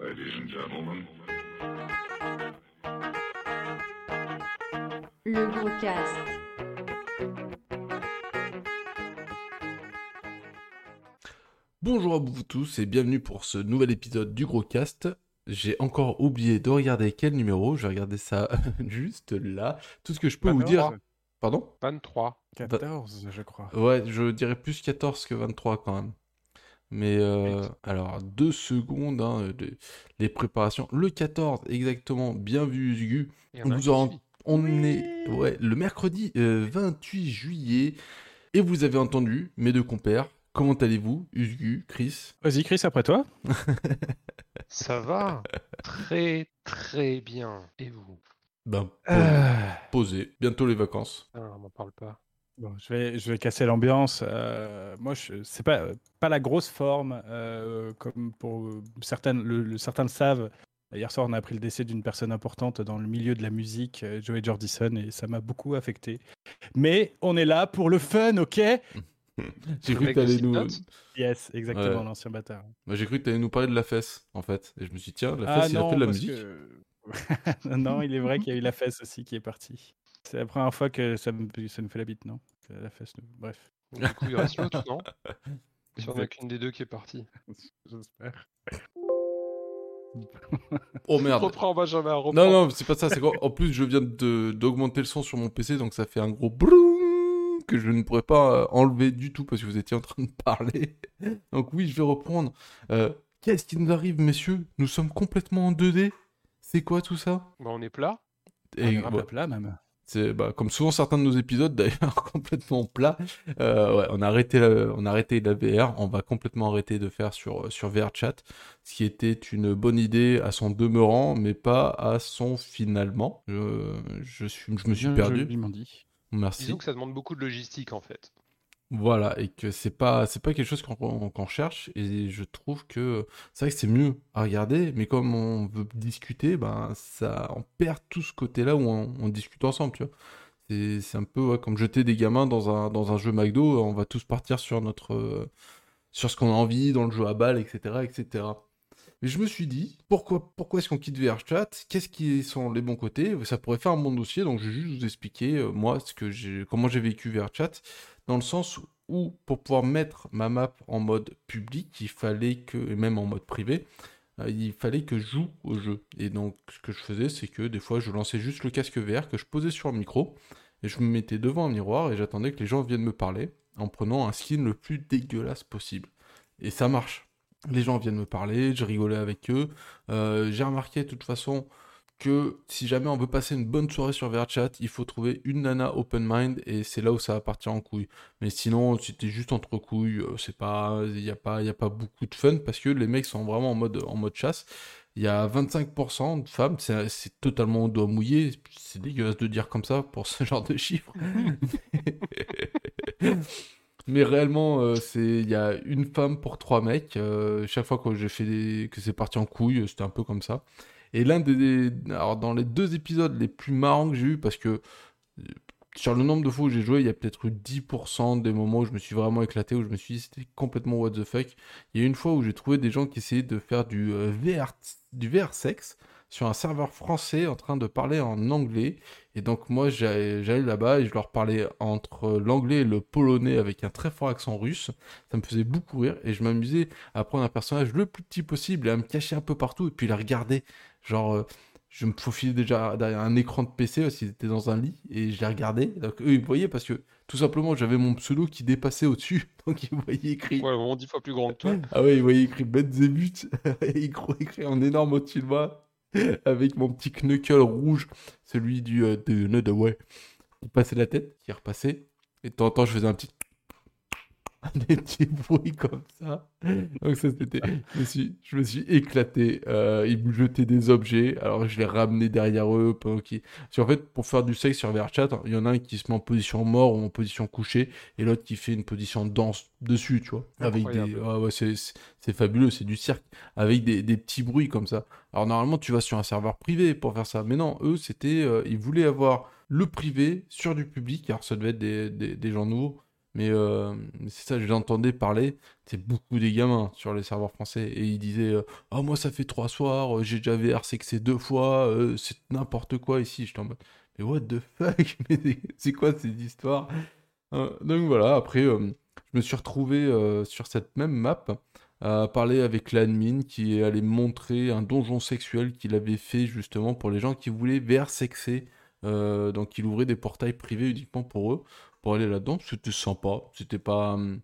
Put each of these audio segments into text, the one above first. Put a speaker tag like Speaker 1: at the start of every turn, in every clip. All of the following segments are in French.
Speaker 1: Ladies and gentlemen.
Speaker 2: Le gros cast.
Speaker 3: Bonjour à vous tous et bienvenue pour ce nouvel épisode du Gros Cast. J'ai encore oublié de regarder quel numéro, je vais regarder ça juste là. Tout ce que je peux vous dire...
Speaker 4: 23.
Speaker 3: Pardon?
Speaker 4: 23.
Speaker 5: 14, je crois.
Speaker 3: Ouais, je dirais plus 14 que 23 quand même. Mais euh, alors, deux secondes, hein, de- les préparations. Le 14, exactement, bien vu
Speaker 4: en
Speaker 3: On vous en-. On est ouais, le mercredi euh, 28 juillet. Et vous avez entendu, mes deux compères. Comment allez-vous, Hugu, Chris?
Speaker 5: Vas-y, Chris, après toi.
Speaker 4: Ça va très très bien. Et vous?
Speaker 3: Ben,
Speaker 5: Euh,
Speaker 3: posé. Bientôt les vacances.
Speaker 4: Ah, on m'en parle pas.
Speaker 5: Bon, je, vais, je vais casser l'ambiance. Euh, moi, je- c'est pas, pas la grosse forme, euh, comme pour certaines, le, le- certains le savent. Hier soir, on a appris le décès d'une personne importante dans le milieu de la musique, euh, Joey Jordison, et ça m'a beaucoup affecté. Mais on est là pour le fun, ok?
Speaker 3: J'ai cru que t'allais nous...
Speaker 5: Yes, exactement,
Speaker 3: Ouais.
Speaker 5: l'ancien bâtard.
Speaker 3: Moi, j'ai cru que t'allais nous parler de la fesse, en fait. Et je me suis dit, tiens, la
Speaker 5: Ah
Speaker 3: fesse, il a
Speaker 5: non,
Speaker 3: fait de la musique.
Speaker 5: que- non, il est vrai qu'il y a eu la fesse aussi qui est partie. C'est la première fois que ça me, ça fait la bite, non? C'est La fesse, nous- bref.
Speaker 4: Du coup, il reste l'autre, non? Il n'y en a qu'une des deux qui est partie.
Speaker 5: J'espère.
Speaker 3: Oh merde.
Speaker 4: Reprends, Benjamin, reprends.
Speaker 3: Non, non, c'est pas ça. C'est en plus, je viens de- d'augmenter le son sur mon PC, donc ça fait un gros broum que je ne pourrais pas euh, enlever du tout parce que vous étiez en train de parler. Donc oui, je vais reprendre. Euh, Qu'est-ce qui nous arrive, messieurs? Nous sommes complètement en 2D. C'est quoi tout ça?
Speaker 4: Bah, on est plat.
Speaker 5: On est
Speaker 3: Et,
Speaker 5: à
Speaker 3: ouais,
Speaker 5: plat même.
Speaker 3: C'est bah, comme souvent certains de nos épisodes d'ailleurs complètement plats. Euh, ouais, on a arrêté la, on a arrêté la VR, on va complètement arrêter de faire sur sur VRChat, ce qui était une bonne idée à son demeurant, mais pas à son finalement. Je, je suis, je me suis perdu. Merci.
Speaker 4: Disons que ça demande beaucoup de logistique en fait.
Speaker 3: Voilà, et que c'est pas, c'est pas quelque chose qu'on qu'on- cherche, et je trouve que c'est vrai que c'est mieux à regarder, mais comme on veut discuter, ben ça, on perd tout ce côté-là où on, discute ensemble, tu vois. C'est c'est un peu comme jeter des gamins dans un, dans un jeu McDo, on va tous partir sur notre, sur ce qu'on a envie, dans le jeu à balle, etc., etc. Mais je me suis dit, pourquoi, pourquoi est-ce qu'on quitte VRChat Qu'est-ce qui sont les bons côtés? Ça pourrait faire un bon dossier, donc je vais juste vous expliquer, euh, moi, ce que j'ai, comment j'ai vécu VRChat dans le sens où pour pouvoir mettre ma map en mode public, il fallait que, et même en mode privé, euh, il fallait que je joue au jeu. Et donc ce que je faisais, c'est que des fois je lançais juste le casque VR que je posais sur le micro, et je me mettais devant un miroir et j'attendais que les gens viennent me parler en prenant un skin le plus dégueulasse possible. Et ça marche. Les gens viennent me parler, je rigolais avec eux. Euh, j'ai remarqué de toute façon que si jamais on veut passer une bonne soirée sur VRChat, il faut trouver une nana open mind et c'est là où ça va partir en couille. Mais sinon, si t'es juste entre couilles, euh, c'est pas, il y a pas, y a pas beaucoup de fun parce que les mecs sont vraiment en mode, en mode chasse. Il y a 25% de femmes, c'est c'est totalement au doigt mouillé. C'est dégueulasse de dire comme ça pour ce genre de chiffres. Mais réellement, euh, il y a une femme pour trois mecs. Euh, chaque fois que j'ai fait que c'est parti en couille, c'était un peu comme ça. Et l'un des, alors dans les deux épisodes les plus marrants que j'ai eu, parce que euh, sur le nombre de fois où j'ai joué, il y a peut-être eu 10% des moments où je me suis vraiment éclaté, où je me suis dit c'était complètement what the fuck. Il y a une fois où j'ai trouvé des gens qui essayaient de faire du VR, du VR sexe sur un serveur français en train de parler en anglais. Et donc moi j'allais là-bas et je leur parlais entre l'anglais et le polonais avec un très fort accent russe. Ça me faisait beaucoup rire et je m'amusais à prendre un personnage le plus petit possible et à me cacher un peu partout et puis la regarder. Genre, euh, je me faufilais déjà derrière un écran de PC parce qu'ils étaient dans un lit et je les regardais. Donc eux ils voyaient parce que tout simplement j'avais mon pseudo qui dépassait au-dessus. Donc ils voyaient écrit.
Speaker 4: Ouais, vraiment dix fois plus grand que toi.
Speaker 3: Ah ouais, ils voyaient écrit Betzebut et ils croyaient écrit en énorme au-dessus de moi avec mon petit knuckle rouge, celui du euh, de Nodaway, qui passait la tête, qui repassait. Et de temps en temps, je faisais un petit des petits bruits comme ça. Donc ça, c'était... Je me suis, je me suis éclaté. Euh, ils me jetaient des objets. Alors je les ramenais derrière eux. Pendant qu'ils... Parce qu'en fait, pour faire du sexe sur VRChat, il y en a un qui se met en position mort ou en position couchée, et l'autre qui fait une position danse dessus, tu vois. Avec des... Ouais, ouais, c'est, c'est- c'est fabuleux, c'est du cirque. Avec des, des petits bruits comme ça. Alors normalement, tu vas sur un serveur privé pour faire ça. Mais non, eux, c'était... euh, ils voulaient avoir le privé sur du public. Alors ça devait être des, des, des gens nouveaux. Mais euh, c'est ça, j'entendais parler, c'est beaucoup des gamins sur les serveurs français. Et ils disaient Ah, moi, ça fait trois soirs, j'ai déjà VRCXé deux fois, c'est n'importe quoi ici. J'étais en mode Mais what the fuck? Mais c'est quoi ces histoires Donc voilà, après, je me suis retrouvé sur cette même map à parler avec l'admin qui allait montrer un donjon sexuel qu'il avait fait justement pour les gens qui voulaient VRCXer. donc il ouvrait des portails privés uniquement pour eux pour aller là-dedans. C'était sympa. C'était pas. Hum,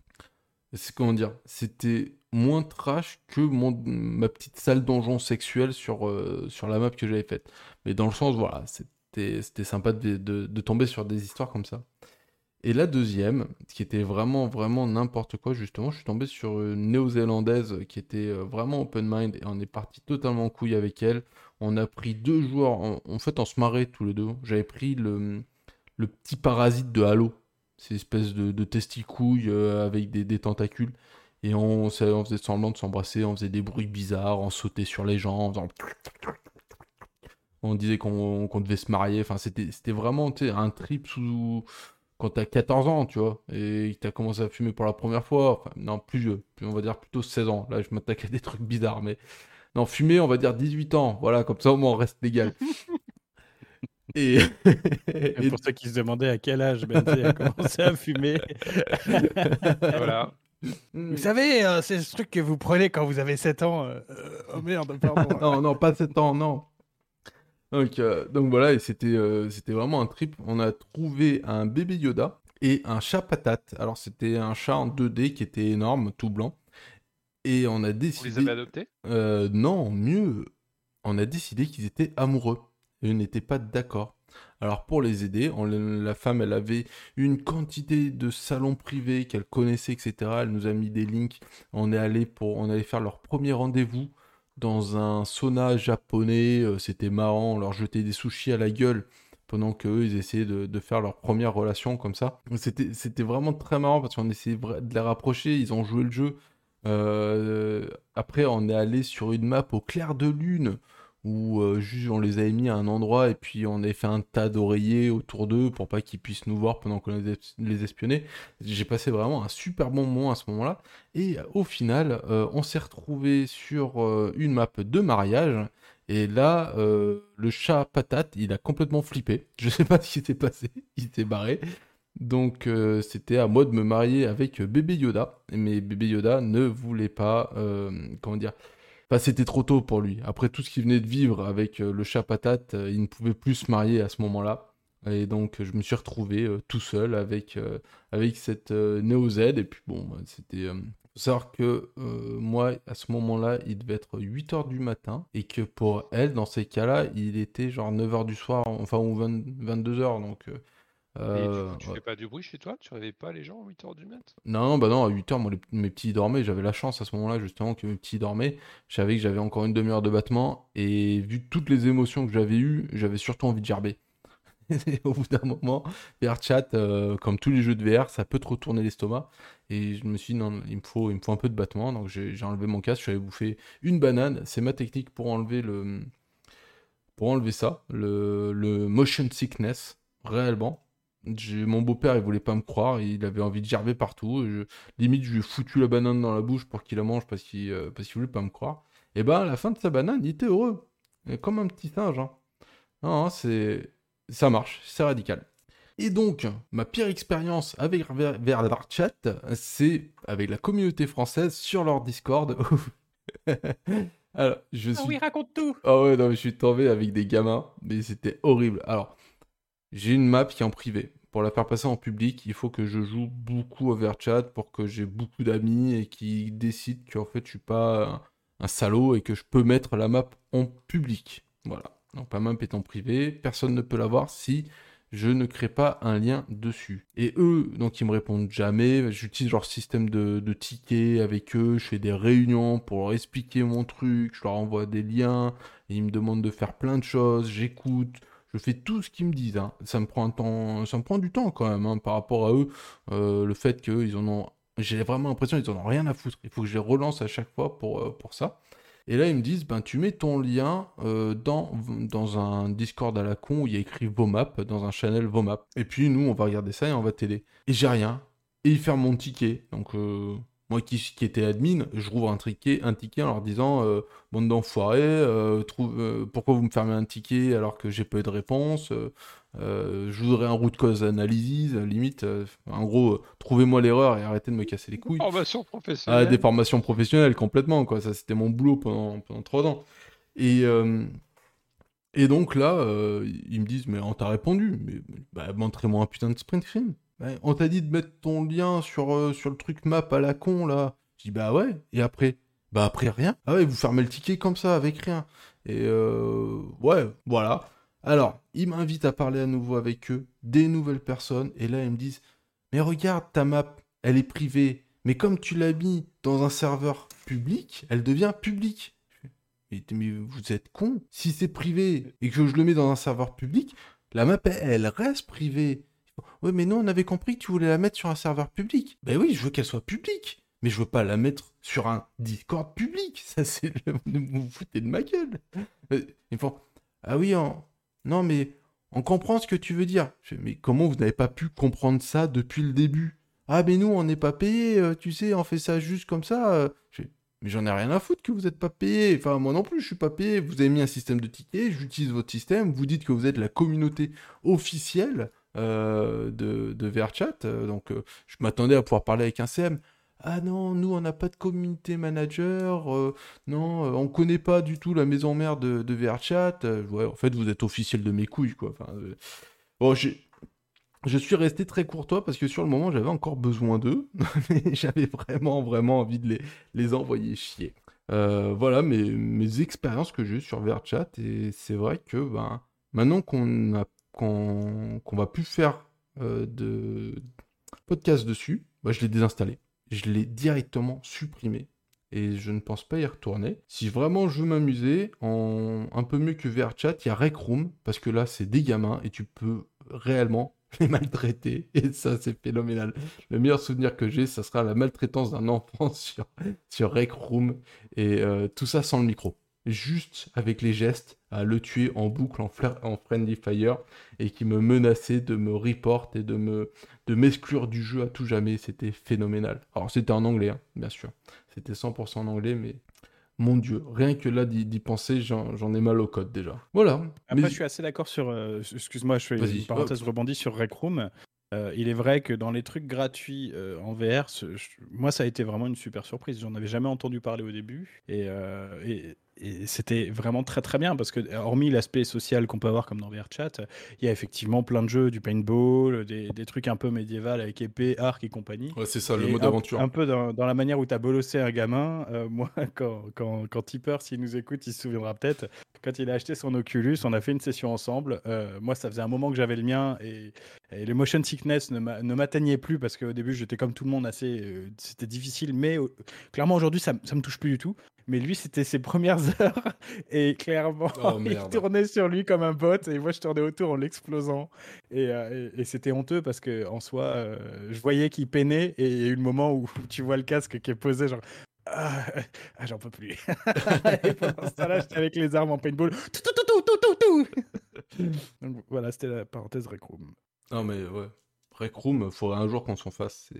Speaker 3: c'est comment dire C'était moins trash que mon, ma petite salle donjon sexuelle sur, euh, sur la map que j'avais faite. Mais dans le sens, voilà, c'était, sympa de, de, tomber sur des histoires comme ça. Et la deuxième, qui était vraiment, vraiment n'importe quoi, justement, je suis tombé sur une néo-zélandaise qui était euh, vraiment open mind et on est parti totalement couille avec elle. On a pris deux joueurs, en, en fait, on se marrait tous les deux. J'avais pris le, le petit parasite de Halo. C'est espèce de, de testicouille euh, avec des, tentacules. Et on, faisait semblant de s'embrasser, on faisait des bruits bizarres, on sautait sur les gens, on disait qu'on devait se marier. Enfin, c'était vraiment un trip sous quand t'as 14 ans, tu vois, et t'as commencé à fumer pour la première fois. Non, plus vieux, on va dire plutôt 16 ans. Là, je m'attaque à des trucs bizarres, mais non, fumer, on va dire 18 ans. Voilà, comme ça au moins on reste légal.
Speaker 5: Et, pour ceux qui se demandaient à quel âge Benzi a commencé à fumer.
Speaker 4: voilà.
Speaker 5: Vous savez, euh, c'est ce truc que vous prenez quand vous avez 7 ans. Euh, euh, oh merde, pardon.
Speaker 3: non, non, pas 7 ans, non. Donc, donc voilà, et c'était c'était vraiment un trip. On a trouvé un bébé Yoda et un chat patate. Alors c'était un chat en 2D qui était énorme, tout blanc. Et on a décidé...
Speaker 4: Vous les avez adoptés?
Speaker 3: Non, mieux. On a décidé qu'ils étaient amoureux et n'étaient pas d'accord. Alors pour les aider, la femme, elle avait une quantité de salons privés qu'elle connaissait, etc. Elle nous a mis des links. On est allé pour, on allait faire leur premier rendez-vous dans un sauna japonais. Euh, c'était marrant. On leur jetait des sushis à la gueule pendant qu'eux, ils essayaient de, faire leur première relation comme ça. C'était, c'était vraiment très marrant parce qu'on essayait de les rapprocher. Ils ont joué le jeu. Euh, après, on est allé sur une map au clair de lune où euh, juste on les avait mis à un endroit et puis on avait fait un tas d'oreillers autour d'eux pour pas qu'ils puissent nous voir pendant qu'on les espionnait. J'ai passé vraiment un super bon moment à ce moment-là. Et au final, euh, on s'est retrouvé sur euh, une map de mariage. Et là, le chat patate, il a complètement flippé. Je sais pas ce qui s'est passé. Il s'est barré. Donc c'était à moi de me marier avec bébé Yoda. Mais bébé Yoda ne voulait pas, comment dire, Enfin, c'était trop tôt pour lui. Après tout ce qu'il venait de vivre avec euh, le chat patate, euh, il ne pouvait plus se marier à ce moment-là. Et donc, je me suis retrouvé euh, tout seul avec, avec cette Neo Z. Et puis, bon, bah, c'était. faut savoir que moi, à ce moment-là, il devait être 8h du matin. Et que pour elle, dans ces cas-là, il était genre 9h du soir, enfin, ou 22h. Donc,
Speaker 4: euh, tu, fais pas du bruit chez toi? Tu réveilles pas les gens à 8h du mat?
Speaker 3: Non, bah non, à 8h, moi, mes petits dormaient. J'avais la chance à ce moment-là, justement, que mes petits dormaient. Je savais que j'avais encore une demi-heure de battement. Et vu toutes les émotions que j'avais eues, j'avais surtout envie de gerber. au bout d'un moment, VR chat, euh, comme tous les jeux de VR, ça peut te retourner l'estomac. Et je me suis dit, non, il me faut, il me faut un peu de battement. Donc j'ai enlevé mon casque, je suis allé bouffer une banane. C'est ma technique pour enlever le. Pour enlever ça, le, le motion sickness, réellement mon beau-père, il voulait pas me croire, il avait envie de gerber partout. limite, je lui ai foutu la banane dans la bouche pour qu'il la mange parce qu'il euh, voulait pas me croire. Et ben, à la fin de sa banane, il était heureux. comme un petit singe. Hein. Non, c'est. Ça marche, c'est radical. Et donc, ma pire expérience avec vers, chat, c'est avec la communauté française sur leur Discord. Alors, je
Speaker 5: suis... Ah oui, raconte tout
Speaker 3: Ah ouais, non, je suis tombé avec des gamins, mais c'était horrible. Alors, j'ai une map qui est en privé. Pour la faire passer en public, il faut que je joue beaucoup Overchat pour que j'ai beaucoup d'amis et qui décident qu'en fait je suis pas un, salaud et que je peux mettre la map en public. Voilà. Donc ma map est en privé, personne ne peut la voir si je ne crée pas un lien dessus. Et eux, donc ils me répondent jamais. J'utilise leur système de, tickets avec eux. Je fais des réunions pour leur expliquer mon truc. Je leur envoie des liens. Ils me demandent de faire plein de choses. J'écoute. Je fais tout ce qu'ils me disent. Hein. Ça me prend du temps quand même hein, par rapport à eux. Euh, le fait qu'ils en ont, j'ai vraiment l'impression qu'ils en ont rien à foutre. Il faut que je les relance à chaque fois pour, euh, ça. Et là, ils me disent, ben, tu mets ton lien euh, dans, dans un Discord à la con où il y a écrit Vomap, dans un channel Vomap. Et puis, nous, on va regarder ça et on va t'aider. Et j'ai rien. et ils ferment mon ticket. Donc, moi qui, qui était admin, je rouvre un ticket, un ticket en leur disant euh, Bande d'enfoirés, euh, euh, pourquoi vous me fermez un ticket alors que j'ai pas eu de réponse euh, Je voudrais un root cause analysis, limite. en gros, trouvez-moi l'erreur et arrêtez de me casser les couilles.
Speaker 4: Formation
Speaker 3: Ah,
Speaker 4: professionnelle.
Speaker 3: des formations professionnelles complètement, quoi. Ça, c'était mon boulot pendant, pendant trois ans. Et, et donc là, ils me disent, mais on t'a répondu. Mais bah, montrez-moi un putain de sprint screen. On t'a dit de mettre ton lien sur, euh, sur le truc map à la con, là. Je dis, bah ouais. Et après? Bah après, rien. Ah ouais, vous fermez le ticket comme ça, avec rien. Et euh, ouais, voilà. Alors, ils m'invitent à parler à nouveau avec eux, des nouvelles personnes. Et là, ils me disent, mais regarde, ta map, elle est privée. Mais comme tu l'as mis dans un serveur public, elle devient publique. Mais, mais vous êtes con. Si c'est privé et que je le mets dans un serveur public, la map, elle reste privée. Oui, mais nous, on avait compris que tu voulais la mettre sur un serveur public. Ben oui, je veux qu'elle soit publique. Mais je veux pas la mettre sur un Discord public. Ça, c'est. Vous vous foutez de ma gueule. Euh, ah oui, on- non, mais on comprend ce que tu veux dire. Mais comment vous n'avez pas pu comprendre ça depuis le début Ah, mais nous, on n'est pas payé, euh, tu sais, on fait ça juste comme ça. euh. Mais j'en ai rien à foutre que vous n'êtes pas payé. Enfin, moi non plus, je suis pas payé. Vous avez mis un système de tickets, j'utilise votre système. Vous dites que vous êtes la communauté officielle de, de VRChat. euh, donc, euh, je m'attendais à pouvoir parler avec un CM. Ah non, nous, on n'a pas de community manager. euh, non, euh, on connaît pas du tout la maison mère de, de euh, en fait, vous êtes officiel de mes couilles, quoi. Euh, bon, je suis resté très courtois parce que sur le moment, j'avais encore besoin d'eux. mais j'avais vraiment, vraiment envie de les, les envoyer chier. Euh, voilà mes, mes expériences que j'ai eues sur VRChat. Et c'est vrai que ben, maintenant qu'on a qu'on qu'on va plus faire euh, de podcast dessus, bah, je l'ai désinstallé. Je l'ai directement supprimé. Et je ne pense pas y retourner. Si vraiment je veux m'amuser, un peu mieux que VRChat, il y a Rec Room, parce que là, c'est des gamins et tu peux réellement les maltraiter. Et ça, c'est phénoménal. Le meilleur souvenir que j'ai, ça sera la maltraitance d'un enfant sur, sur Rec Room. Et euh, tout ça sans le micro. Juste avec les gestes, à le tuer en boucle, en, friendly fire, et qui me menaçait de me report et de me de m'exclure du jeu à tout jamais. C'était phénoménal. Alors, c'était en anglais, hein, bien sûr. C'était 100% en anglais, mais mon Dieu, rien que là d'y penser, j'en ai mal au code déjà. Voilà.
Speaker 5: Après,
Speaker 3: Mais-
Speaker 5: je suis assez d'accord sur. euh, excuse-moi, je fais une parenthèse rebondie sur Rec Room. Euh, il est vrai que dans les trucs gratuits euh, en VR, ce- je- moi, ça a été vraiment une super surprise. J'en avais jamais entendu parler au début. Et, euh, et- et c'était vraiment très très bien parce que, hormis l'aspect social qu'on peut avoir comme dans VRChat, il y a effectivement plein de jeux, du paintball, des, des trucs un peu médiéval avec épée, arc et compagnie.
Speaker 3: Ouais, c'est ça, le
Speaker 5: Et
Speaker 3: mode
Speaker 5: un-
Speaker 3: aventure.
Speaker 5: Un peu dans, dans la manière où tu as bolossé un gamin. euh, moi, quand, quand, quand Tipper, s'il nous écoute, il se souviendra peut-être. Quand il a acheté son Oculus, on a fait une session ensemble. Euh, moi, ça faisait un moment que j'avais le mien et, et le motion sickness ne m'a- ne m'atteignait plus parce qu'au début, j'étais comme tout le monde assez. euh, C'était difficile, mais clairement, aujourd'hui, ça, ça me touche plus du tout. Mais lui, c'était ses premières heures et clairement,
Speaker 3: Oh,
Speaker 5: il tournait sur lui comme un bot et moi, je tournais autour en l'explosant. Et, euh, et- et c'était honteux parce que en soi, euh, je voyais qu'il peinait et il y a eu le moment où tu vois le casque qui est posé, genre. Ah, ah, j'en peux plus. et pendant ce temps-là, j'étais avec les armes en paintball. Tout, tout, tout, tout, tout, tout. Donc voilà, c'était la parenthèse Rec Room.
Speaker 3: Non, mais ouais. Rec Room, faudrait un jour qu'on s'en fasse.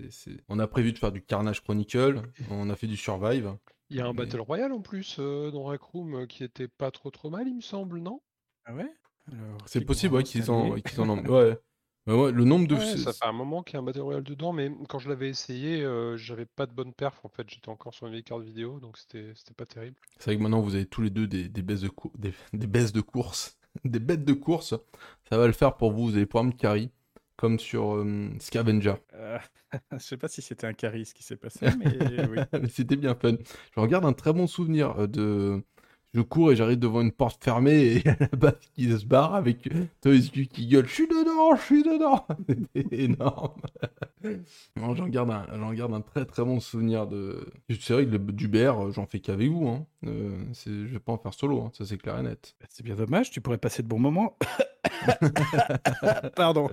Speaker 3: On a prévu de faire du Carnage Chronicle, on a fait du Survive.
Speaker 4: Il y a un
Speaker 3: Mais-
Speaker 4: Battle Royale en plus euh, dans Rec Room euh, qui était pas trop trop mal, il me semble, non?
Speaker 5: Ah ouais? Alors,
Speaker 3: C'est possible, ouais, qu'ils en, qu'ils en ont. Ouais. Ouais, ouais, le nombre de.
Speaker 4: Ouais, ça fait un moment qu'il y a un Battle Royale dedans, mais quand je l'avais essayé, euh, j'avais pas de bonne perf en fait, j'étais encore sur une vieille carte vidéo, donc c'était c'était pas terrible.
Speaker 3: C'est vrai que maintenant vous avez tous les deux des, des baisses de cou- des, des baisses de course, des bêtes de course. Ça va le faire pour vous. Vous allez pouvoir me carry comme sur euh, Scavenger.
Speaker 5: Euh, je sais pas si c'était un caris qui s'est passé, mais oui.
Speaker 3: Mais C'était bien fun. Je regarde un très bon souvenir euh, de. Je cours et j'arrive devant une porte fermée et la base qui se barre avec Toysku qui gueule Je suis dedans, je suis dedans C'était énorme. J'en garde, un, j'en garde un très très bon souvenir de. C'est vrai que le, du BR, j'en fais qu'avec vous. Hein. Euh, je vais pas en faire solo, hein, ça c'est clair et net.
Speaker 5: Bah, C'est bien dommage, tu pourrais passer de bons moments. Pardon.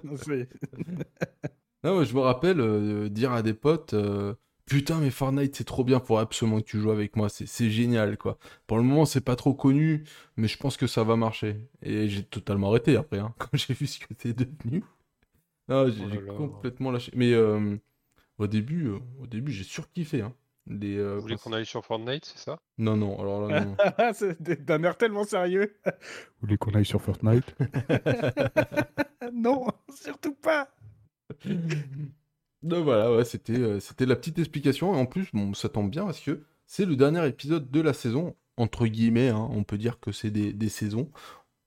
Speaker 3: Non, mais je me rappelle euh, dire à des potes euh, Putain, mais Fortnite c'est trop bien, faut absolument que tu joues avec moi, c'est c'est génial quoi. Pour le moment, c'est pas trop connu, mais je pense que ça va marcher. Et j'ai totalement arrêté après, hein, quand j'ai vu ce que c'est devenu. J'ai
Speaker 4: Oh
Speaker 3: complètement lâché. Mais euh, Au début, euh, au début j'ai surkiffé. Hein. Les, euh,
Speaker 4: Vous voulez qu'on aille sur Fortnite, c'est ça?
Speaker 3: Non, non, alors là, non.
Speaker 5: c'est d'un air tellement sérieux. Vous voulez qu'on aille sur Fortnite? Non, surtout pas.
Speaker 3: Voilà, ouais, c'était euh, c'était la petite explication. Et en plus, bon, ça tombe bien parce que c'est le dernier épisode de la saison, entre guillemets. hein. on peut dire que c'est des, saisons.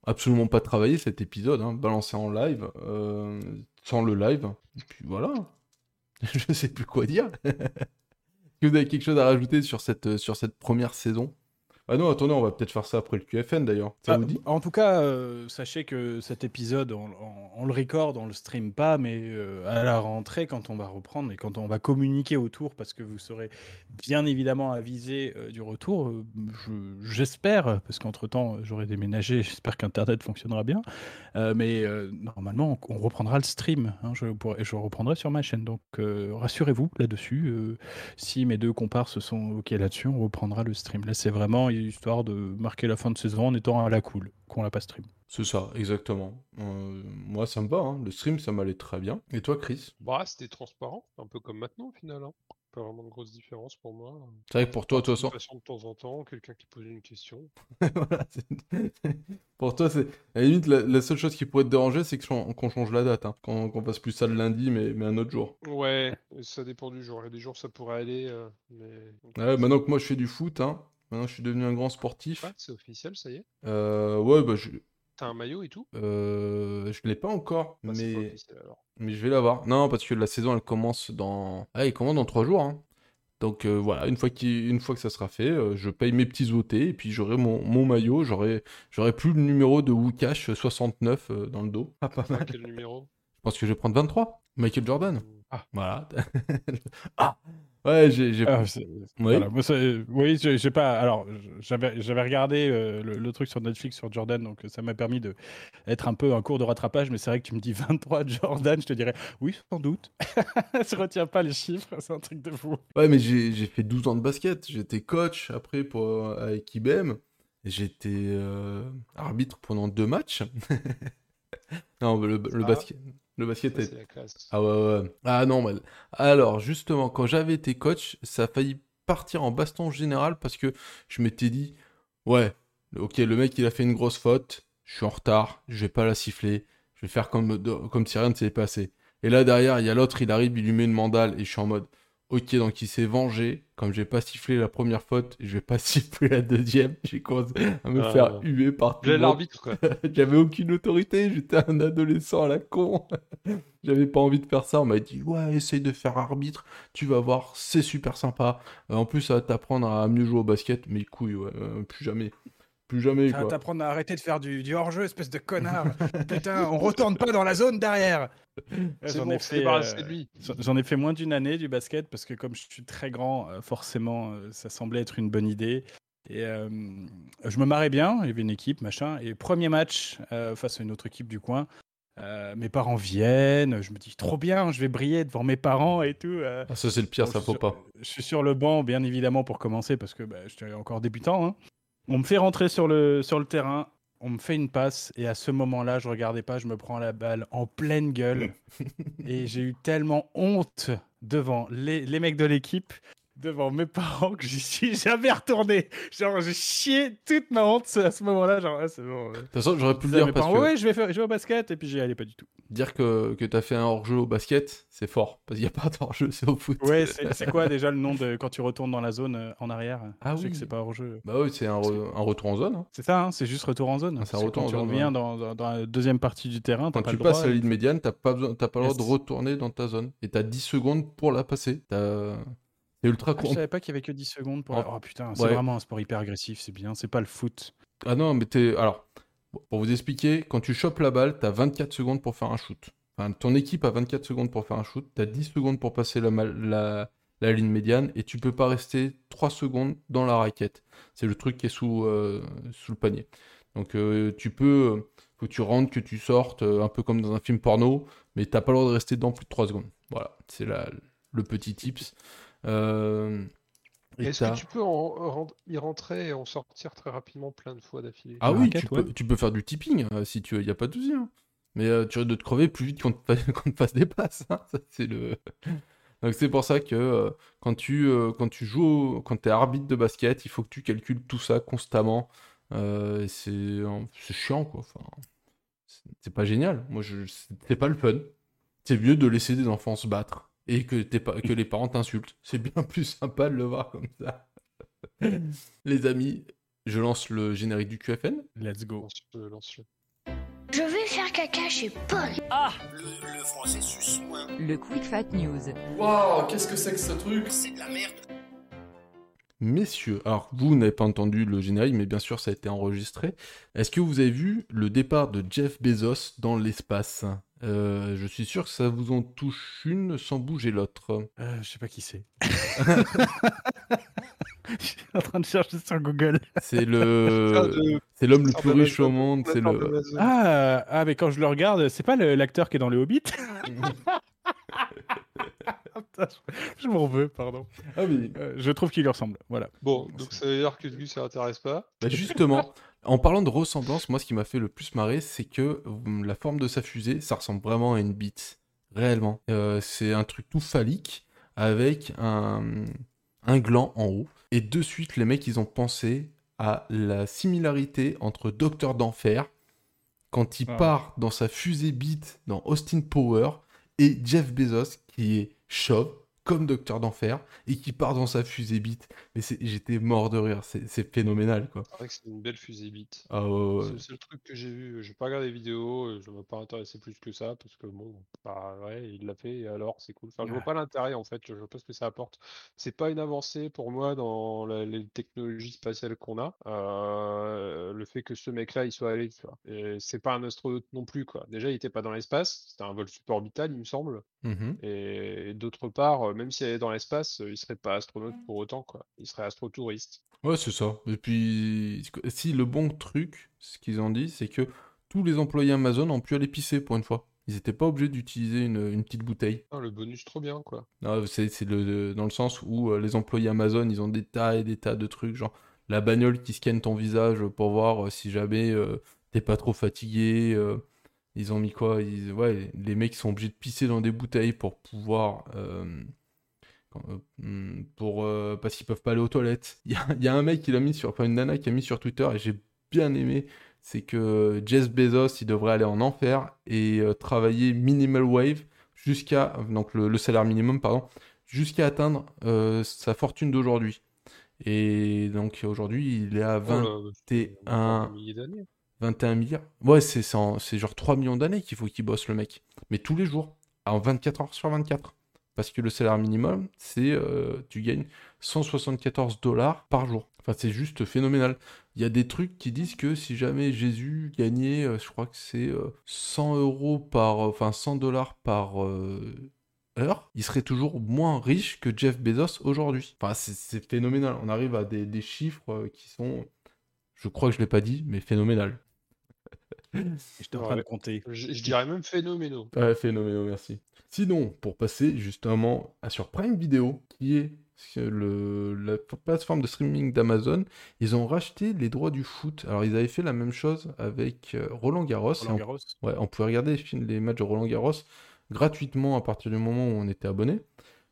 Speaker 3: Absolument pas travaillé cet épisode, hein, balancé en live, euh, sans le live. Et puis voilà. Je sais plus quoi dire. Que vous avez quelque chose à rajouter sur cette première saison? Ah non, attendez, on va peut-être faire ça après le QFN d'ailleurs. Ça
Speaker 5: Ah,
Speaker 3: vous dit
Speaker 5: en tout cas, euh, sachez que cet épisode, on, on- on le record, on le stream pas, mais euh, à la rentrée, quand on va reprendre et quand on va communiquer autour, parce que vous serez bien évidemment avisé euh, du retour, je- j'espère, parce qu'entre temps j'aurai déménagé, j'espère qu'Internet fonctionnera bien, mais normalement on, on reprendra le stream, hein, je, pourrai- je reprendrai sur ma chaîne, donc rassurez-vous là-dessus, si mes deux comparses sont ok là-dessus, on reprendra le stream. Là c'est vraiment histoire de marquer la fin de saison en étant à la cool, qu'on l'a pas stream.
Speaker 3: C'est ça, exactement. Euh, moi, ça me va. hein. Le stream, ça m'allait très bien. Et toi, Chris?
Speaker 4: Bah, c'était transparent, un peu comme maintenant au final. hein. Pas vraiment de grosse différence pour moi.
Speaker 3: C'est vrai que pour toi, de toute façon,
Speaker 4: de temps en temps, quelqu'un qui pose une question.
Speaker 3: Voilà, Pour toi, c'est. À la limite, la, la seule chose qui pourrait te déranger, c'est qu'on change la date. hein. Qu'on fasse plus ça le lundi, mais, mais un autre jour.
Speaker 4: Ouais, ça dépend du jour. Il y a des jours ça pourrait aller, euh, mais.
Speaker 3: Ouais, maintenant que moi je fais du foot, hein, maintenant je suis devenu un grand sportif.
Speaker 4: Ouais, c'est officiel, ça y est.
Speaker 3: Euh, ouais, bah je.
Speaker 4: T'as un maillot et tout?
Speaker 3: Euh, je l'ai pas encore,
Speaker 4: Bah, pas
Speaker 3: mais,
Speaker 4: officiel alors.
Speaker 3: mais je vais l'avoir. Non, parce que la saison elle commence dans. Ah, il commence dans trois jours. hein. Donc euh, voilà, une fois, une fois que ça sera fait, euh, je paye mes petits OT et puis j'aurai mon, mon maillot. J'aurai j'aurai plus le numéro de Wukash 69 euh, dans le dos. Ah, pas mal.
Speaker 4: Quel numéro?
Speaker 3: Je pense que je vais prendre 23. Michael Jordan.
Speaker 4: Ah.
Speaker 3: Voilà. ah. Ouais, j'ai.
Speaker 5: Ah,
Speaker 3: Oui.
Speaker 5: voilà, j'ai pas. Alors, j'avais regardé euh, le, le truc sur Netflix sur Jordan, donc ça m'a permis de être un peu un cours de rattrapage. Mais c'est vrai que tu me dis 23 de Jordan, je te dirais oui, sans doute. je retiens pas les chiffres, c'est un truc de fou.
Speaker 3: Ouais, mais j'ai fait 12 ans de basket. J'étais coach après pour, avec IBM. J'étais euh, arbitre pendant deux matchs. non, le
Speaker 4: Ah.
Speaker 3: basket. Le basket
Speaker 4: Ça,
Speaker 3: est-
Speaker 4: c'est la classe.
Speaker 3: Ah ouais, ouais. Ah non, mais... Alors, justement, quand j'avais été coach, ça a failli partir en baston général parce que je m'étais dit, ouais, ok, le mec, il a fait une grosse faute, je suis en retard, je vais pas la siffler, je vais faire comme, comme si rien ne s'était passé. Et là, derrière, il y a l'autre, il arrive, il lui met une mandale, et je suis en mode, ok, donc il s'est vengé, comme j'ai pas sifflé la première faute, je vais pas siffler la deuxième, j'ai commencé à me
Speaker 4: Ah.
Speaker 3: faire huer par tout
Speaker 4: l'arbitre.
Speaker 3: J'avais aucune autorité, j'étais un adolescent à la con. J'avais pas envie de faire ça. On m'a dit, ouais, essaye de faire arbitre, tu vas voir, c'est super sympa. Euh, en plus, ça va t'apprendre à mieux jouer au basket. Mais couilles, ouais, euh, plus jamais. Plus jamais,
Speaker 5: Ça va
Speaker 3: quoi.
Speaker 5: t'apprendre à arrêter de faire du, du hors-jeu, espèce de connard. Putain, on retourne pas dans la zone derrière. J'en
Speaker 4: bon,
Speaker 5: ai euh. J'en- ai fait moins d'une année du basket parce que comme je suis très grand, euh, forcément, euh, ça semblait être une bonne idée. Et euh, je me marrais bien, il y avait une équipe, machin. Et premier match euh, face à une autre équipe du coin, euh, mes parents viennent, je me dis trop bien, je vais briller devant mes parents et tout. euh.
Speaker 3: Ah, ça, c'est le pire,
Speaker 5: Bon,
Speaker 3: ça
Speaker 5: je
Speaker 3: faut
Speaker 5: suis
Speaker 3: pas.
Speaker 5: Je suis sur le banc, bien évidemment, pour commencer, parce que bah, j'étais encore débutant. hein. On me fait rentrer sur le, sur le terrain, on me fait une passe, et à ce moment-là, je regardais pas, je me prends la balle en pleine gueule. et j'ai eu tellement honte devant les, les mecs de l'équipe, devant mes parents, que j'y suis jamais retourné. Genre, j'ai chié toute ma honte à ce moment-là. Genre, ah, c'est bon.
Speaker 3: De toute façon, j'aurais pu le
Speaker 5: à
Speaker 3: dire parce
Speaker 5: parents,
Speaker 3: que
Speaker 5: ouais, je vais faire, je vais au basket, et puis j'y allais pas du tout.
Speaker 3: dire que, que t'as fait un hors-jeu au basket, c'est fort. Parce qu'il n'y a pas d'hors-jeu, c'est au foot.
Speaker 5: Ouais, c'est quoi déjà le nom de quand tu retournes dans la zone euh, en arrière?
Speaker 3: Ah
Speaker 5: Je sais
Speaker 3: oui.
Speaker 5: que c'est pas hors jeu.
Speaker 3: Bah oui, c'est un, re- un retour en zone. hein.
Speaker 5: C'est ça, hein, c'est juste retour en zone.
Speaker 3: Ah, c'est un retour
Speaker 5: quand
Speaker 3: en
Speaker 5: tu
Speaker 3: zone,
Speaker 5: reviens
Speaker 3: ouais.
Speaker 5: dans, dans- dans la deuxième partie du terrain,
Speaker 3: Quand
Speaker 5: pas
Speaker 3: tu
Speaker 5: le
Speaker 3: passes
Speaker 5: droit.
Speaker 3: la ligne médiane, t'as pas, besoin, t'as pas le droit de retourner dans ta zone. Et t'as 10 secondes pour la passer. T'as- C'est ultra
Speaker 5: Ah, je
Speaker 3: court.
Speaker 5: savais pas qu'il y avait que 10 secondes pour.
Speaker 3: Oh.
Speaker 5: Oh putain, c'est
Speaker 3: Ouais.
Speaker 5: vraiment un sport hyper agressif, c'est bien, c'est pas le foot.
Speaker 3: Ah non, mais t'es. Alors, pour vous expliquer, quand tu chopes la balle, t'as 24 secondes pour faire un shoot. Enfin, ton équipe a 24 secondes pour faire un shoot. T'as 10 secondes pour passer la, la, la ligne médiane. Et tu peux pas rester 3 secondes dans la raquette. C'est le truc qui est sous, euh, sous le panier. Donc, euh, tu peux. euh, Faut que tu rentres, que tu sortes, un peu comme dans un film porno. Mais t'as pas le droit de rester dedans plus de 3 secondes. Voilà, c'est le petit tips. Euh,
Speaker 4: Est-ce que tu peux en, y rentrer et en sortir très rapidement plein de fois d'affilée
Speaker 3: Ah oui, tu,
Speaker 5: ouais.
Speaker 3: peux, tu peux faire du tipping euh, si tu veux, il n'y a pas de souci. hein. Mais euh, tu risques de te crever plus vite qu'on te, te fasse des passes. hein. Ça, c'est le... Donc c'est pour ça que euh, quand tu euh, quand tu joues, au- quand t'es arbitre de basket, il faut que tu calcules tout ça constamment. Euh, et c'est chiant quoi. Enfin, c'est c'est pas génial. Moi, je c'est pas le fun. C'est mieux de laisser des enfants se battre et que t'es pas que les parents t'insultent. C'est bien plus sympa de le voir comme ça. les amis, je lance le générique du QFN.
Speaker 5: Let's go.
Speaker 1: Je vais faire caca chez Paul.
Speaker 2: Le, le français suce moins.
Speaker 6: Le Quick Fat News.
Speaker 3: Waouh, qu'est-ce que c'est que ce truc?
Speaker 2: C'est de la merde.
Speaker 3: Messieurs, alors vous n'avez pas entendu le générique, mais bien sûr ça a été enregistré. Est-ce que vous avez vu le départ de Jeff Bezos dans l'espace? Euh, Je suis sûr que ça vous en touche une sans bouger l'autre.
Speaker 5: Euh, je sais pas qui c'est. Je suis en train de chercher sur Google.
Speaker 3: C'est le, c'est l'homme le plus riche au monde. C'est le.
Speaker 5: Ah, ah, mais quand je le regarde, c'est pas le- l'acteur qui est dans le Hobbit? je m'en veux, pardon.
Speaker 3: Ah oui.
Speaker 5: Euh, je trouve qu'il lui ressemble. Voilà.
Speaker 4: Bon, donc ça veut dire que Gus, ça l'intéresse pas.
Speaker 3: Bah, justement, en parlant de ressemblance, moi ce qui m'a fait le plus marrer, c'est que euh, la forme de sa fusée, ça ressemble vraiment à une bite. Réellement. Euh, c'est un truc tout phallique avec un, un gland en haut. Et de suite, les mecs, ils ont pensé à la similarité entre Docteur d'Enfer, quand il
Speaker 5: Ah.
Speaker 3: part dans sa fusée bite dans Austin Power, et Jeff Bezos, qui est chauve, comme Docteur d'Enfer, et qui part dans sa fusée bite. Mais c'est- j'étais mort de rire, c'est phénoménal, quoi.
Speaker 4: C'est vrai que c'est une belle fusée bite.
Speaker 3: Ah ouais, ouais,
Speaker 4: C'est le seul truc que j'ai vu. J'ai pas regardé les vidéos, euh, je m'a pas intéressé plus que ça, parce que bon, bah ouais, il l'a fait, et alors c'est cool. Enfin, je vois pas l'intérêt en fait, je vois pas ce que ça apporte. C'est pas une avancée pour moi dans la- les technologies spatiales qu'on a. Euh, fait que ce mec-là, il soit allé, tu vois. C'est pas un astronaute non plus, quoi. Déjà, il était pas dans l'espace, c'était un vol suborbital, il me semble.
Speaker 3: Mhm.
Speaker 4: Et, d'autre part, euh, même s'il allait dans l'espace, euh, il serait pas astronaute pour autant, quoi. Il serait astrotouriste.
Speaker 3: Ouais, c'est ça. Et puis, si le bon truc, ce qu'ils ont dit, c'est que tous les employés Amazon ont pu aller pisser pour une fois. Ils n'étaient pas obligés d'utiliser une, une petite bouteille.
Speaker 4: Ah, le bonus, trop bien, quoi.
Speaker 3: Non, c'est c'est le, dans le sens où euh, les employés Amazon, ils ont des tas et des tas de trucs, genre la bagnole qui scanne ton visage pour voir euh, si jamais euh, t'es pas trop fatigué. euh, ils ont mis quoi les mecs sont obligés de pisser dans des bouteilles pour pouvoir... hmm, parce qu'ils peuvent pas aller aux toilettes. Il y a, un mec qui l'a mis sur... Une nana qui a mis sur Twitter et j'ai bien aimé. C'est que Jeff Bezos, il devrait aller en enfer et travailler minimal wave jusqu'à... Donc le, salaire minimum, pardon jusqu'à atteindre sa fortune d'aujourd'hui. Et donc aujourd'hui, il est à 20
Speaker 4: Oh là, c'est
Speaker 3: un-
Speaker 4: un millier d'années.
Speaker 3: 21 milliards. Ouais, c'est c'est en- c'est genre 3 millions d'années qu'il faut qu'il bosse le mec. Mais tous les jours, en 24 heures sur 24. Parce que le salaire minimum, c'est euh, tu gagnes 174 dollars par jour. Enfin, c'est juste phénoménal. Il y a des trucs qui disent que si jamais Jésus gagnait, euh, je crois que c'est euh, 100 euros par, enfin 100 dollars par euh, heure, il serait toujours moins riche que Jeff Bezos aujourd'hui. Enfin, c'est- c'est phénoménal. On arrive à des, des chiffres euh, qui sont, je crois que je l'ai pas dit, mais phénoménal.
Speaker 5: J'étais en train de
Speaker 4: Ouais.
Speaker 5: compter.
Speaker 4: Je, je dirais même phénoménaux.
Speaker 3: Ouais, phénoménal, merci. Sinon, pour passer justement à sur Prime Video, qui est le, la plateforme de streaming d'Amazon, ils ont racheté les droits du foot. Alors, ils avaient fait la même chose avec euh, Roland Garros.
Speaker 5: Roland
Speaker 3: on-
Speaker 5: Garros.
Speaker 3: Ouais, on pouvait regarder les, films- les matchs de Roland Garros gratuitement à partir du moment où on était abonné.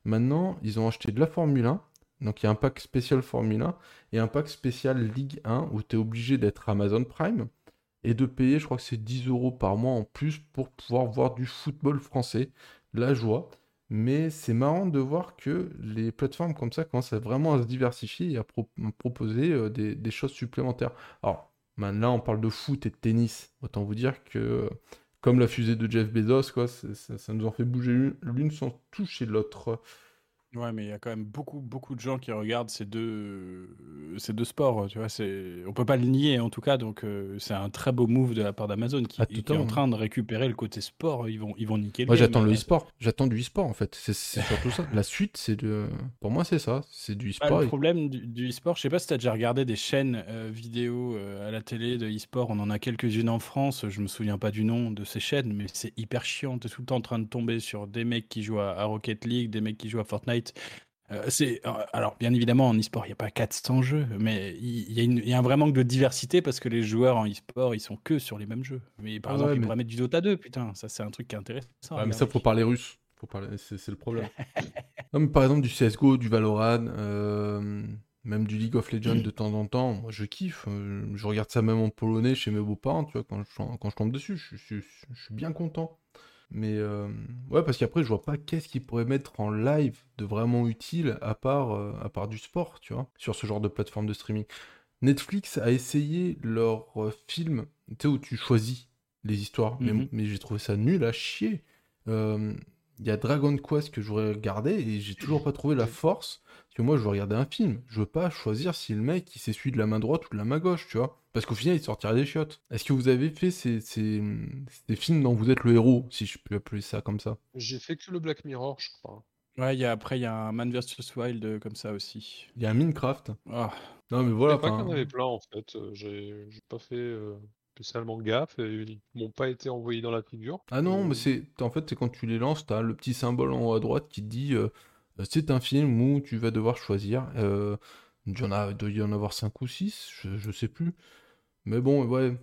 Speaker 3: Maintenant, ils ont acheté de la Formule 1. Donc, il y a un pack spécial Formule 1 et un pack spécial Ligue 1 où tu es obligé d'être Amazon Prime et de payer, je crois que c'est 10 euros par mois en plus pour pouvoir voir du football français. La joie. Mais c'est marrant de voir que les plateformes comme ça commencent vraiment à se diversifier et à, pro- à proposer euh, des, choses supplémentaires. Alors, maintenant, on parle de foot et de tennis. Autant vous dire que, comme la fusée de Jeff Bezos, ça, ça nous en fait bouger l'une sans toucher l'autre.
Speaker 5: Ouais, mais il y a quand même beaucoup, beaucoup de gens qui regardent ces deux, ces deux sports. Tu vois, c'est, on peut pas le nier en tout cas. Donc, euh, c'est un très beau move de la part d'Amazon qui,
Speaker 3: Ah,
Speaker 5: qui est en train de récupérer le côté sport. Ils vont, ils vont niquer. le
Speaker 3: Moi, j'attends le
Speaker 5: euh.
Speaker 3: e-sport. J'attends du e-sport, en fait. C'est surtout ça. La suite, c'est de... Pour moi, c'est ça. C'est du
Speaker 5: Ah,
Speaker 3: e-sport.
Speaker 5: le
Speaker 3: et-
Speaker 5: problème du, du e-sport, je sais pas si tu as déjà regardé des chaînes euh, vidéo euh, à la télé de e-sport. On en a quelques-unes en France. Je me souviens pas du nom de ces chaînes, mais c'est hyper chiant. Tu es tout le temps en train de tomber sur des mecs qui jouent à, à Rocket League, des mecs qui jouent à Fortnite. Euh, c'est euh, alors bien évidemment en e-sport il n'y a pas 400 jeux mais il y, a y un vrai manque de diversité parce que les joueurs en e-sport ils sont que sur les mêmes jeux mais par
Speaker 3: Ah
Speaker 5: exemple
Speaker 3: ouais,
Speaker 5: ils
Speaker 3: mais-
Speaker 5: pourraient mettre du Dota 2 putain ça c'est un truc qui est intéressant
Speaker 3: Ouais, mais ça, faut parler russe. Faut parler... C'est le problème. Non, mais par exemple, du CSGO, du Valorant, euh, même du League of Legends de temps en temps, moi je kiffe. Je regarde ça même en polonais chez mes beaux-parents, tu vois, quand je, quand je tombe dessus, je, je- je suis bien content. Mais euh, ouais, parce qu'après, je vois pas qu'est-ce qu'ils pourraient mettre en live de vraiment utile à part, euh, à part du sport, tu vois, sur ce genre de plateforme de streaming. Netflix a essayé leur euh, film, tu sais, où tu choisis les histoires, mais,
Speaker 5: Mhm.
Speaker 3: mais j'ai trouvé ça nul à chier. Euh, Il y a Dragon Quest que je voudrais regarder et j'ai toujours pas trouvé la force. Parce que moi, je veux regarder un film. Je veux pas choisir si le mec il s'essuie de la main droite ou de la main gauche, tu vois. Parce qu'au final, il sortirait des chiottes. Est-ce que vous avez fait ces, ces, ces films dont vous êtes le héros, si je peux appeler ça comme ça?
Speaker 4: J'ai fait que le Black Mirror, je crois.
Speaker 5: Ouais, il y a, après, il y a un Man vs Wild euh, comme ça aussi.
Speaker 3: Il y a un Minecraft.
Speaker 5: Ah,
Speaker 3: Non, mais
Speaker 4: Je
Speaker 3: voilà.
Speaker 4: pas qu'il y en avait plein en fait. euh, J'ai pas fait euh, spécialement gaffe et ils m'ont pas été envoyés dans la figure.
Speaker 3: Ah non,
Speaker 4: Euh,
Speaker 3: mais c'est en fait c'est quand tu les lances, t'as le petit symbole en haut à droite qui te dit euh, c'est un film où tu vas devoir choisir. Euh, il y en a, il doit y en avoir 5 ou 6, je, je sais plus. Mais bon, ouais.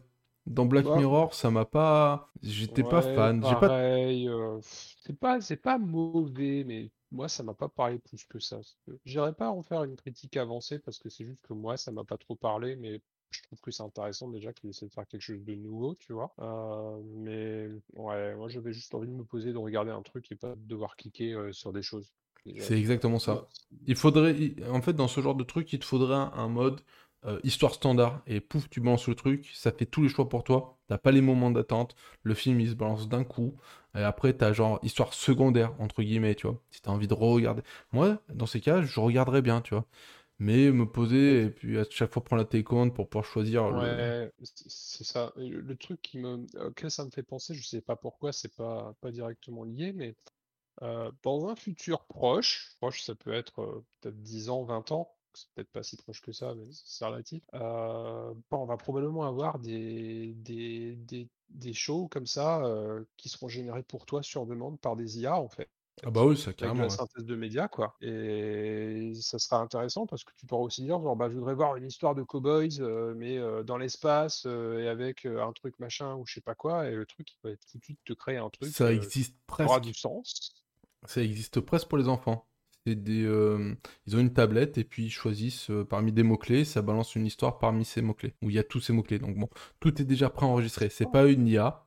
Speaker 3: Dans Black
Speaker 4: Bah.
Speaker 3: Mirror, ça m'a pas. J'étais pas fan. J'ai pas.
Speaker 4: Euh, c'est pas, c'est pas mauvais, mais moi ça m'a pas parlé plus que ça. J'irai pas en faire une critique avancée parce que c'est juste que moi ça m'a pas trop parlé, mais je trouve que c'est intéressant déjà qu'il essaie de faire quelque chose de nouveau, tu vois. Euh, mais ouais, moi j'avais juste envie de me poser, de regarder un truc et pas de devoir cliquer euh, sur des choses.
Speaker 3: C'est exactement ça. Il faudrait. il- En fait, dans ce genre de truc, il te faudrait un mode euh, histoire standard. Et pouf, tu balances le truc, ça fait tous les choix pour toi. T'as pas les moments d'attente. Le film, il se balance d'un coup. Et après, t'as genre histoire secondaire, entre guillemets, tu vois. Si t'as envie de re-regarder. Moi, dans ces cas, je regarderais bien, tu vois. Mais me poser et puis à chaque fois prendre la télécommande pour pouvoir choisir
Speaker 4: Ouais, c'est ça. Le truc qui me, auquel ça me fait penser, je sais pas pourquoi, c'est pas, pas directement lié, mais euh, dans un futur proche, proche ça peut être euh, peut-être 10 ans, 20 ans, c'est peut-être pas si proche que ça, mais c'est relatif. euh, bon, on va probablement avoir des, des, des, des shows comme ça euh, qui seront générés pour toi sur demande par des IA en fait
Speaker 3: Ah bah oui, ça
Speaker 4: avec
Speaker 3: carrément.
Speaker 4: la
Speaker 3: ouais.
Speaker 4: synthèse de médias, quoi. Et ça sera intéressant parce que tu pourras aussi dire, genre, bah, je voudrais voir une histoire de cowboys, euh, mais euh, dans l'espace euh, et avec un truc machin ou je sais pas quoi, et le truc, il va être foutu de te créer un truc
Speaker 3: Ça existe
Speaker 4: qui aura
Speaker 3: presque.
Speaker 4: du sens.
Speaker 3: Ça existe presque pour les enfants. C'est des, euh, ils ont une tablette et puis ils choisissent euh, parmi des mots-clés, ça balance une histoire parmi ces mots-clés, où il y a tous ces mots-clés. Donc bon, tout est déjà préenregistré. C'est pas une IA,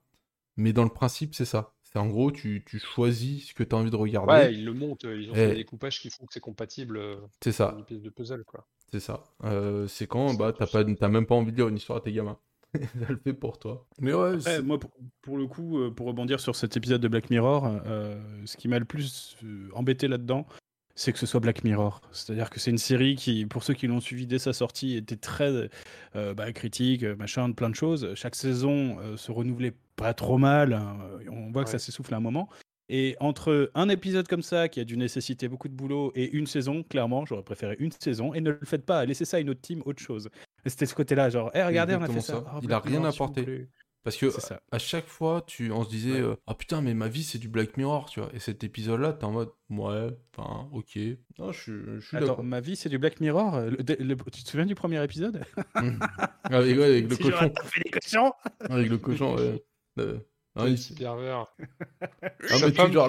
Speaker 3: mais dans le principe, c'est ça. C'est en gros, tu, tu choisis ce que tu as envie de regarder.
Speaker 4: Ouais, ils le montent, ils ont fait des découpages qui font que c'est compatible euh,
Speaker 3: C'est ça,
Speaker 4: une pièce de puzzle, quoi.
Speaker 3: c'est ça. Euh, c'est quand bah, t'as
Speaker 4: ça.
Speaker 3: pas, t'as même pas envie de lire une histoire à tes gamins. ça le fait pour toi. Mais ouais,
Speaker 5: Après, moi, pour, pour le coup, pour rebondir sur cet épisode de Black Mirror, euh, ce qui m'a le plus embêté là-dedans, c'est que ce soit Black Mirror. C'est-à-dire que c'est une série qui, pour ceux qui l'ont suivi dès sa sortie, était très euh, bah, critique, euh, machin, plein de choses. Chaque saison euh, se renouvelait pas trop mal. hein. On voit que ça s'essouffle à un moment. Et entre un épisode comme ça, qui a dû nécessiter beaucoup de boulot, et une saison, clairement, j'aurais préféré une saison. Et ne le faites pas, laissez ça à une autre team, autre chose. C'était ce côté-là, genre, Eh, regardez, on a fait ça.
Speaker 3: ça.
Speaker 5: Oh,
Speaker 3: Il a
Speaker 5: Black
Speaker 3: rien apporté. Parce que
Speaker 5: C'est ça.
Speaker 3: à chaque fois, tu, on se disait,
Speaker 5: Ouais.
Speaker 3: euh, ah putain, mais ma vie c'est du Black Mirror, tu vois. Et cet épisode-là, t'es en mode, ouais, enfin, ok. Non, je, suis- je suis
Speaker 5: Attends, ma vie, c'est du Black Mirror. euh, le- le- tu te souviens du premier épisode?
Speaker 3: Mhm. avec, ouais, avec le
Speaker 5: Si
Speaker 3: cochon.
Speaker 5: fait des cochons
Speaker 3: Avec le cochon, ouais. Euh, ah, il-
Speaker 4: Petit pervers.
Speaker 3: ah, mais tu, genre,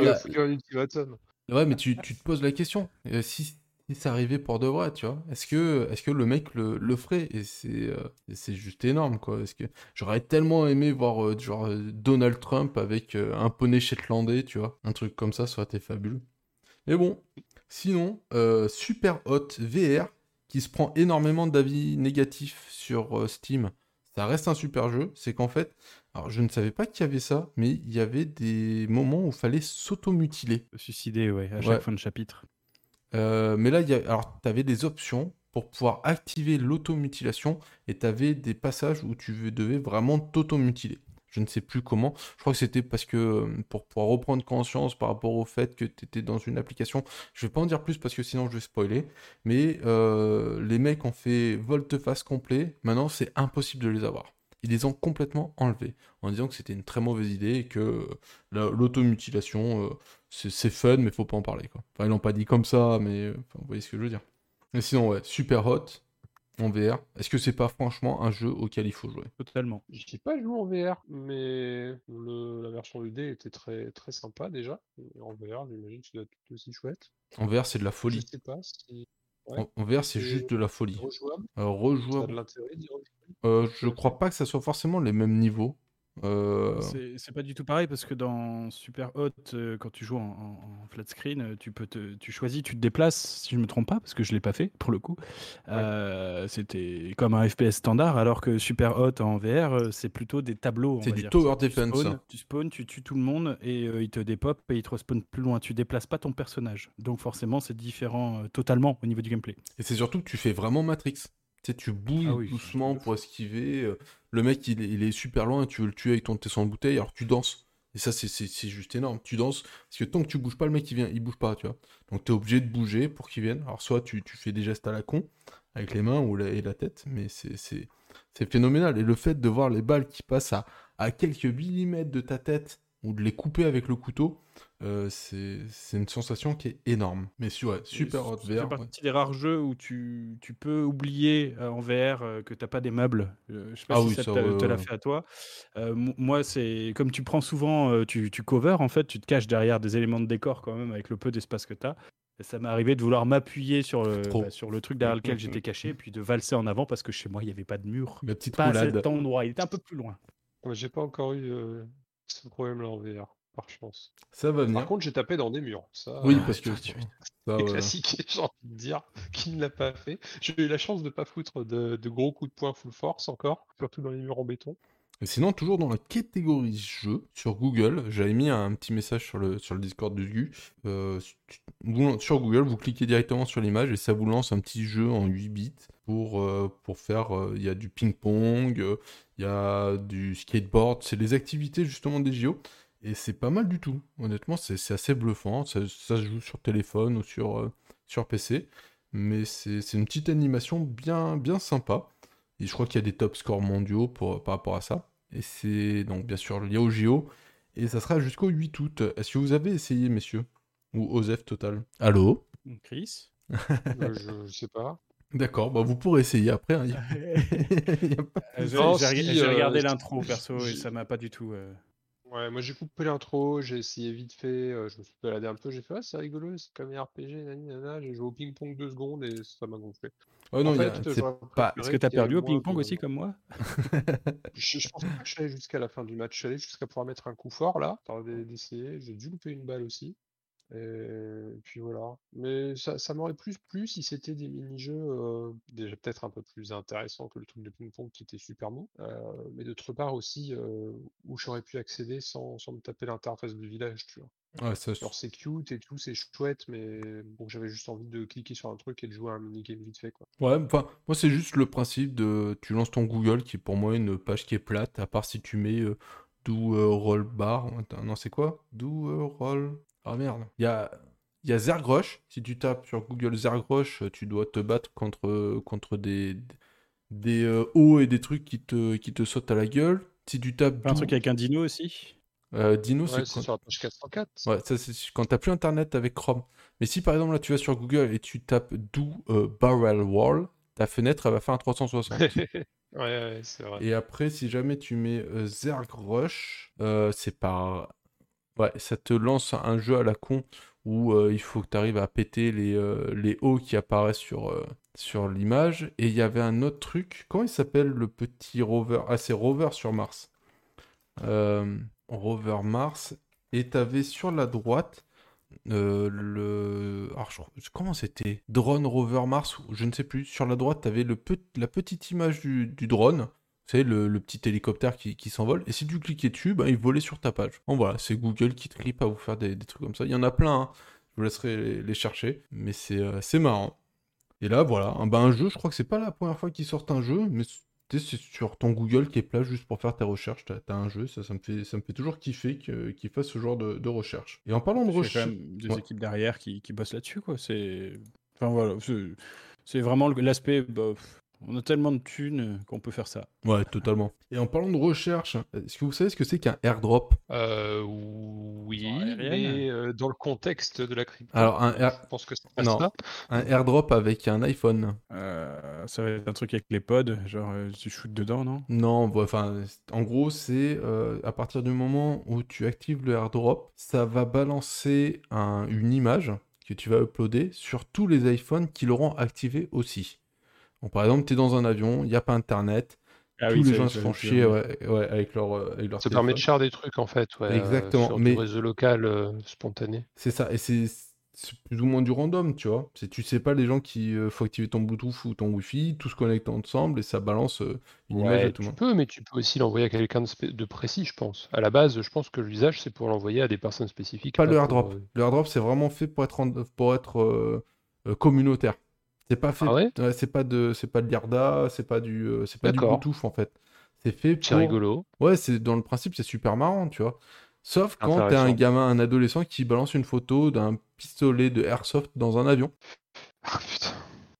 Speaker 3: ouais, mais tu, tu te poses la question. euh, si, si ça arrivait pour de vrai, tu vois, est-ce que, est-ce que le mec le, le ferait? Et c'est, euh, et c'est juste énorme, quoi. Est-ce que j'aurais tellement aimé voir euh, genre euh, Donald Trump avec euh, un poney shetlandais, tu vois, un truc comme ça, ça aurait été fabuleux. Mais bon, sinon, Super Hot VR qui se prend énormément d'avis négatifs sur Steam. Ça reste un super jeu. C'est qu'en fait, alors je ne savais pas qu'il y avait ça, mais il y avait des moments où il fallait s'automutiler.
Speaker 5: Suicidé, ouais, à chaque
Speaker 3: Ouais.
Speaker 5: fin de chapitre.
Speaker 3: Euh, mais là, alors tu avais des options pour pouvoir activer l'automutilation et tu avais des passages où tu devais vraiment t'automutiler. Je ne sais plus comment. Je crois que c'était parce que euh, pour pouvoir reprendre conscience par rapport au fait que tu étais dans une application. Je vais pas en dire plus parce que sinon je vais spoiler. Mais euh, les mecs ont fait volte-face complet. Maintenant, c'est impossible de les avoir. Ils les ont complètement enlevés en disant que c'était une très mauvaise idée et que la- l'automutilation, c'est c'est fun, mais faut pas en parler. Quoi. Enfin, ils l'ont pas dit comme ça, mais euh, enfin, vous voyez ce que je veux dire. Mais sinon, ouais, super hot. en VR. Est-ce que c'est pas franchement un jeu auquel il faut jouer?
Speaker 5: Totalement.
Speaker 4: J'y ai pas joué en VR, mais le- la version UD était très très sympa déjà. Et en VR, j'imagine que ça doit être tout aussi chouette.
Speaker 3: En VR, c'est de la
Speaker 4: Je
Speaker 3: folie.
Speaker 4: sais pas si Ouais.
Speaker 3: En, en VR, c'est juste de la folie.
Speaker 4: rejouable,
Speaker 3: Euh,
Speaker 4: ça a
Speaker 3: rejouable.
Speaker 4: de l'intérêt d'y rejouer.
Speaker 3: Euh, je crois pas que ça soit forcément les mêmes niveaux. Euh,
Speaker 5: C'est pas du tout pareil parce que dans Super Hot, euh, quand tu joues en, en- en flat screen, euh, tu peux te, tu choisis, tu te déplaces, si je me trompe pas, parce que je l'ai pas fait pour le coup. Euh, C'était comme un FPS standard, alors que Super Hot en VR, c'est plutôt des tableaux.
Speaker 3: C'est du
Speaker 5: dire.
Speaker 3: tower
Speaker 5: Tu
Speaker 3: defense,
Speaker 5: spawns,
Speaker 3: ça.
Speaker 5: Tu spawns, tu tues tout le monde et il te dépop et il te respawn plus loin. Tu déplaces pas ton personnage. Donc forcément, c'est différent totalement au niveau du gameplay.
Speaker 3: Et c'est surtout que tu fais vraiment Matrix. Tu sais, tu bouilles
Speaker 5: Ah oui,
Speaker 3: doucement pour esquiver. euh, Le mec, il est, il est super loin et tu veux le tuer avec ton tesson de bouteille, alors tu danses. Et ça, c'est- juste énorme. Tu danses, parce que tant que tu bouges pas, le mec, il vient, il bouge pas, tu vois. Donc tu es obligé de bouger pour qu'il vienne. Alors soit tu, tu fais des gestes à la con, avec les mains ou la, et la tête, mais c'est- phénoménal. Et le fait de voir les balles qui passent à, à quelques millimètres de ta tête, ou de les couper avec le couteau, euh, c'est c'est une sensation qui est énorme. Mais si, ouais, super hot VR. ouais.
Speaker 5: partie des rares jeux où tu, tu peux oublier euh, en VR euh, que t'as pas des meubles. Euh, je sais pas
Speaker 3: Ah
Speaker 5: si
Speaker 3: oui,
Speaker 5: ça
Speaker 3: ça,
Speaker 5: te, l'a fait à toi. Euh, mo- moi, c'est comme tu prends souvent, euh, tu, tu cover en fait, tu te caches derrière des éléments de décor quand même avec le peu d'espace que t'as. Et ça m'est arrivé de vouloir m'appuyer sur le, bah, sur le truc derrière lequel j'étais caché, puis de valser en avant parce que chez moi il n'y avait pas de mur.
Speaker 3: La petite
Speaker 5: Pas à
Speaker 3: roulade.
Speaker 5: cet endroit, il était un peu plus loin.
Speaker 4: Moi, J'ai pas encore eu euh, ce problème-là en VR, par chance.
Speaker 3: Ça va venir.
Speaker 4: Par contre, j'ai tapé dans des murs. Ça,
Speaker 3: Oui,
Speaker 4: euh,
Speaker 3: parce que
Speaker 5: tu-
Speaker 3: ça,
Speaker 4: c'est
Speaker 3: ouais.
Speaker 4: classique, j'ai envie de dire, qui ne l'a pas fait. J'ai eu la chance de pas foutre de, de gros coups de poing full force encore, surtout dans les murs en béton.
Speaker 3: Et sinon, toujours dans la catégorie jeu, sur Google, j'avais mis un petit message sur le, sur le Discord de Gu. Euh, sur Google, vous cliquez directement sur l'image et ça vous lance un petit jeu en 8 bits pour, euh, pour faire. euh, Il y a du ping-pong, euh, il y a du skateboard, c'est les activités justement des JO. Et c'est pas mal du tout. Honnêtement, c'est c'est assez bluffant. Ça, ça se joue sur téléphone ou sur, euh, sur PC. Mais c'est c'est une petite animation bien, bien sympa. Et je crois qu'il y a des top scores mondiaux pour, par rapport à ça. Et c'est donc bien sûr lié au JO. Et ça sera jusqu'au 8 août. Est-ce que vous avez essayé, messieurs? Ou Osef Total? Allô?
Speaker 5: Chris?
Speaker 4: Euh, je, je sais pas.
Speaker 3: D'accord, bah vous pourrez essayer après. hein.
Speaker 5: Euh, J'ai
Speaker 4: euh,
Speaker 5: regardé l'intro perso et ça m'a pas du tout. euh,
Speaker 4: Ouais, moi j'ai coupé l'intro, j'ai essayé vite fait, euh, je me suis baladé un peu, j'ai fait ah c'est rigolo, c'est comme un RPG, nani, nana, j'ai joué au ping-pong deux secondes et ça m'a gonflé.
Speaker 3: Oh non, c'est pas-
Speaker 5: Est-ce que t'as perdu au ping-pong aussi comme moi?
Speaker 4: Je, je pense pas que je suis allé jusqu'à la fin du match, je suis allé jusqu'à pouvoir mettre un coup fort là, d'essayer, j'ai dû louper une balle aussi. Et puis voilà. Mais ça, ça m'aurait plus plu si c'était des mini-jeux euh, déjà peut-être un peu plus intéressants que le truc de ping-pong qui était super mou. euh, mais d'autre part aussi euh, où j'aurais pu accéder sans, sans me taper l'interface du village, tu vois.
Speaker 3: Ouais, ça,
Speaker 4: Alors c'est cute et tout, c'est chouette, mais bon, j'avais juste envie de cliquer sur un truc et de jouer à un minigame vite fait, quoi.
Speaker 3: Ouais, enfin, moi c'est juste le principe de tu lances ton Google qui est pour moi une page qui est plate, à part si tu mets euh, do euh, roll bar. Non, c'est quoi? Do euh, roll. Ah merde. Il y a, il y a Zergrosh. Si tu tapes sur Google Zergrosh, tu dois te battre contre, contre des, des euh, hauts et des trucs qui te, qui te sautent à la gueule. Si tu tapes
Speaker 5: Un truc avec un dino aussi
Speaker 3: euh, Dino,
Speaker 4: Ouais,
Speaker 3: c'est quoi
Speaker 4: sur la page 404.
Speaker 3: Ouais, ça c'est quand t'as plus internet avec Chrome. Mais si par exemple là tu vas sur Google et tu tapes do euh, barrel wall, ta fenêtre elle va faire un 360.
Speaker 4: ouais, ouais, c'est vrai.
Speaker 3: et après, si jamais tu mets euh, Zerg Rush, euh, c'est par. Ouais, ça te lance un jeu à la con où euh, il faut que tu arrives à péter les, euh, hauts qui apparaissent sur, euh, sur l'image. Et il y avait un autre truc. Comment il s'appelle le petit rover? Ah, c'est Rover sur Mars. Rover Mars. Et t'avais sur la droite le. Alors, Comment c'était? Drone Rover Mars Je ne sais plus. Sur la droite, t'avais le la petite image du drone. Savez, le, le petit hélicoptère qui, qui s'envole. Et si tu cliquais dessus, ben, il volait sur ta page. Bon, voilà, c'est Google qui tripe à vous faire des, des trucs comme ça. Il y en a plein, hein. je vous laisserai les, les chercher. Mais c'est euh, c'est marrant. Et là, voilà, un, ben, un jeu, je crois que c'est pas la première fois qu'ils sortent un jeu, mais c'est sur ton Google qui est plat juste pour faire tes recherches. T'as as un jeu, ça, ça, me fait, ça me fait toujours kiffer qu'ils fassent ce genre de, de recherche. Et en parlant de recherche.
Speaker 5: même des
Speaker 3: Ouais.
Speaker 5: équipes derrière qui, qui bossent là-dessus, quoi. C'est, enfin voilà, c'est- c'est vraiment l'aspect. bah, On a tellement de thunes qu'on peut faire ça.
Speaker 3: Ouais, totalement. Et en parlant de recherche, est-ce que vous savez ce que c'est qu'un airdrop?
Speaker 4: Euh, oui, mais euh, dans le contexte de la crypto.
Speaker 3: Alors, un air-
Speaker 4: Je pense que c'est pas
Speaker 3: Non.
Speaker 4: ça.
Speaker 3: Un airdrop avec un iPhone
Speaker 5: Euh, ça va être un truc avec les pods, genre euh, tu shootes dedans, non?
Speaker 3: Non, enfin, en gros, c'est euh, à partir du moment où tu actives le airdrop, ça va balancer un- une image que tu vas uploader sur tous les iPhones qui l'auront activé aussi. Donc, par exemple, tu es dans un avion, il n'y a pas Internet,
Speaker 5: Ah
Speaker 3: tous les gens se font chier ouais, ouais, avec leur, euh, avec leur
Speaker 4: Ça permet de share des trucs en fait, ouais, euh,
Speaker 3: Exactement,
Speaker 4: sur
Speaker 3: mais-
Speaker 4: du réseau local euh, spontané.
Speaker 3: C'est ça, et c'est plus ou moins du random, tu vois. C'est tu sais pas les gens qui euh, faut activer ton Bluetooth ou ton Wi-Fi, tous se connectent ensemble et ça balance euh, une image à tout le
Speaker 4: tu
Speaker 3: monde.
Speaker 4: peux, mais tu peux aussi l'envoyer à quelqu'un de, précis, je pense. À la base, je pense que l'usage, c'est pour l'envoyer à des personnes spécifiques.
Speaker 3: Pas le
Speaker 4: pour,
Speaker 3: airdrop.
Speaker 4: euh,
Speaker 3: Le airdrop, c'est vraiment fait pour être, en- pour être euh, euh, communautaire. C'est pas fait.
Speaker 4: Ah ouais
Speaker 3: ouais, c'est pas de, c'est pas de l'IRDA, c'est pas du, euh, c'est pas du. Bluetooth en fait. C'est fait
Speaker 4: C'est rigolo.
Speaker 3: Ouais, c'est dans le principe, c'est super marrant, tu vois. Sauf quand t'es un gamin, un adolescent qui balance une photo d'un pistolet de airsoft dans un avion.
Speaker 4: Ah, putain.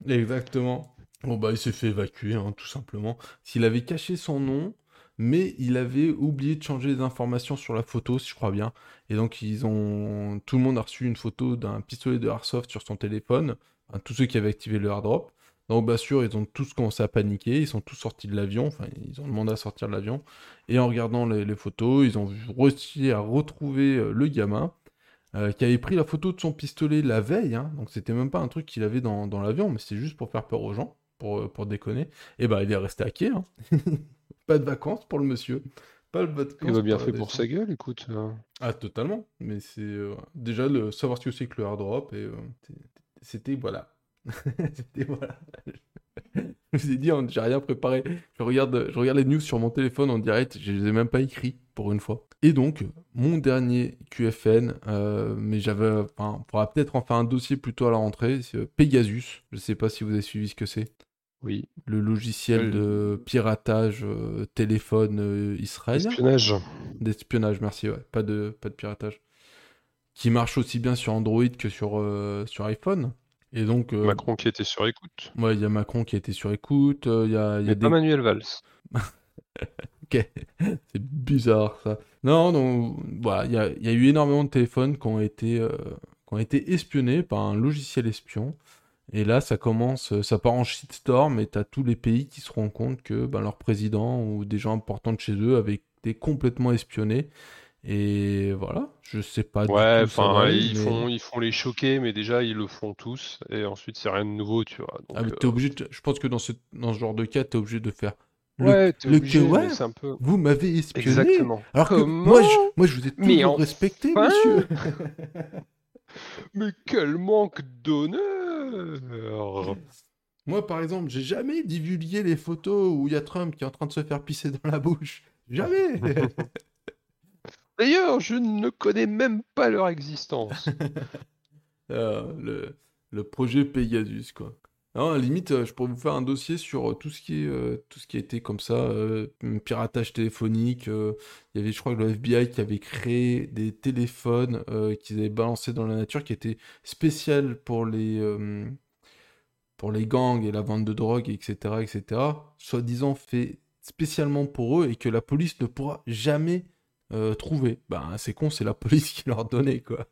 Speaker 3: Exactement. Bon bah il s'est fait évacuer, hein, tout simplement. S'il avait caché son nom, mais il avait oublié de changer les informations sur la photo, si je crois bien. Et donc ils ont, tout le monde a reçu une photo d'un pistolet de airsoft sur son téléphone. Enfin, tous ceux qui avaient activé le airdrop. Donc bien sûr, ils ont tous commencé à paniquer, ils sont tous sortis de l'avion, enfin ils ont demandé à sortir de l'avion. Et en regardant les, les photos, ils ont réussi à retrouver euh, le gamin euh, qui avait pris la photo de son pistolet la veille. hein. donc c'était même pas un truc qu'il avait dans, dans l'avion, mais c'était juste pour faire peur aux gens, pour, euh, pour déconner. Et bah il est resté à quai. hein. pas de vacances pour le monsieur. Pas de vacances.
Speaker 4: Il va bien fait pour sa gueule, écoute.
Speaker 3: Ah, totalement. Mais c'est euh, déjà le savoir ce que c'est que le airdrop et euh, c'était- voilà. c'était voilà. Je vous ai dit, hein, j'ai rien préparé. Je regarde, je regarde les news sur mon téléphone en direct, je les ai même pas écrits pour une fois. Et donc, mon dernier QFN, euh, mais j'avais, enfin, on pourra peut-être en faire un dossier plutôt à la rentrée, c'est euh, Pegasus. Je sais pas si vous avez suivi ce que c'est.
Speaker 4: Oui.
Speaker 3: Le logiciel de piratage euh, téléphone euh, israélien.
Speaker 4: Espionnage.
Speaker 3: D'espionnage, merci, ouais. Pas de, pas de piratage. Qui marche aussi bien sur Android que sur, euh, sur iPhone. Et donc, euh,
Speaker 4: Macron qui était sur écoute.
Speaker 3: ouais, il y a Macron qui a été sur écoute, euh, il y a, y a des...
Speaker 4: Manuel Valls.
Speaker 3: Ok, c'est bizarre ça. Non, donc, voilà, il y a, y a eu énormément de téléphones qui ont été, qui ont été espionnés par un logiciel espion. Et là, ça commence, ça part en shitstorm et t'as tous les pays qui se rendent compte que ben, leur président ou des gens importants de chez eux avaient été complètement espionnés. Et voilà, je sais pas
Speaker 4: Ouais, enfin, ils
Speaker 3: mais-
Speaker 4: font, ils font les choquer, mais déjà, ils le font tous. Et ensuite, c'est rien de nouveau, tu vois.
Speaker 3: Ah, mais t'es obligé de- Je pense que dans ce, dans ce genre de cas, t'es obligé de faire.
Speaker 4: euh,
Speaker 3: Le-
Speaker 4: Ouais,
Speaker 3: le
Speaker 4: obligé,
Speaker 3: que- ouais,
Speaker 4: un peu...
Speaker 3: Vous m'avez espionné.
Speaker 4: Exactement.
Speaker 3: Alors que
Speaker 4: Comment
Speaker 3: moi je, moi, je vous ai toujours
Speaker 4: enfin
Speaker 3: respecté, monsieur.
Speaker 4: Mais quel manque d'honneur
Speaker 3: Moi, par exemple, j'ai jamais divulgué les photos où il y a Trump qui est en train de se faire pisser dans la bouche. Jamais.
Speaker 4: D'ailleurs, je ne connais même pas leur existence.
Speaker 3: Euh, le, projet Pegasus, quoi. Non, à la limite, euh, je pourrais vous faire un dossier sur euh, tout ce qui est, tout ce qui a été comme ça, piratage téléphonique. il y avait, je crois, le FBI qui avait créé des téléphones qu'ils avaient balancés dans la nature, qui étaient spéciales pour les, pour les gangs et la vente de drogue, etc., etc. Soi-disant fait spécialement pour eux et que la police ne pourra jamais euh, trouver. Ben, c'est con, c'est la police qui leur donnait, quoi.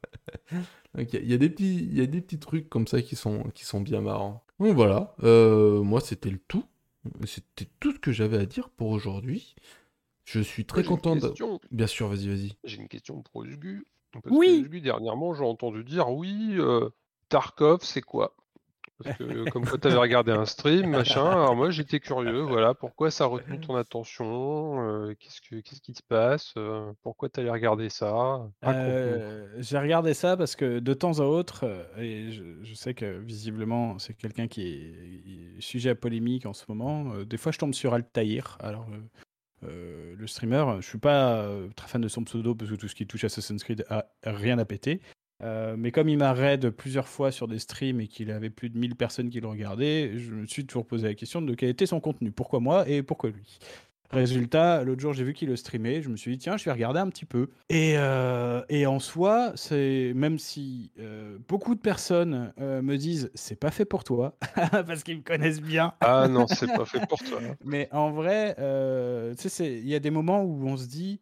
Speaker 3: Donc, il y, a- il y a des petits, il y a des petits trucs comme ça qui sont, qui sont bien marrants. Donc voilà, euh, moi c'était le tout. C'était tout ce que j'avais à dire pour aujourd'hui. Je suis très
Speaker 4: Moi, j'ai une
Speaker 3: content de...
Speaker 4: question.
Speaker 3: Bien sûr, vas-y, vas-y.
Speaker 4: J'ai une question pour Usgu. Parce
Speaker 5: Oui.
Speaker 4: que Usgu, dernièrement, j'ai entendu dire oui, euh, Tarkov, c'est quoi? Parce que comme quoi tu avais regardé un stream, machin. Alors moi, j'étais curieux, voilà, pourquoi ça a retenu ton attention? euh, qu'est-ce que, qu'est-ce qui se passe? euh, pourquoi tu allais regarder ça?
Speaker 5: Euh, j'ai regardé ça parce que de temps à autre, euh, et je, sais que visiblement c'est quelqu'un qui est, sujet à polémique en ce moment, euh, des fois je tombe sur Altaïr. Alors, euh, euh, le streamer, je suis pas euh, très fan de son pseudo parce que tout ce qui touche Assassin's Creed a rien à péter. Euh, mais comme il m'a raid plusieurs fois sur des streams et qu'il avait plus de 1000 personnes qui le regardaient, je me suis toujours posé la question de quel était son contenu. Pourquoi moi et pourquoi lui? Résultat, l'autre jour, j'ai vu qu'il le streamait. Je me suis dit, tiens, je vais regarder un petit peu. Et, euh, et en soi, c'est même si euh, beaucoup de personnes euh, me disent, c'est pas fait pour toi, parce qu'ils me connaissent bien.
Speaker 4: Ah non, c'est pas fait pour toi.
Speaker 5: Mais en vrai, il y a des moments où on se dit,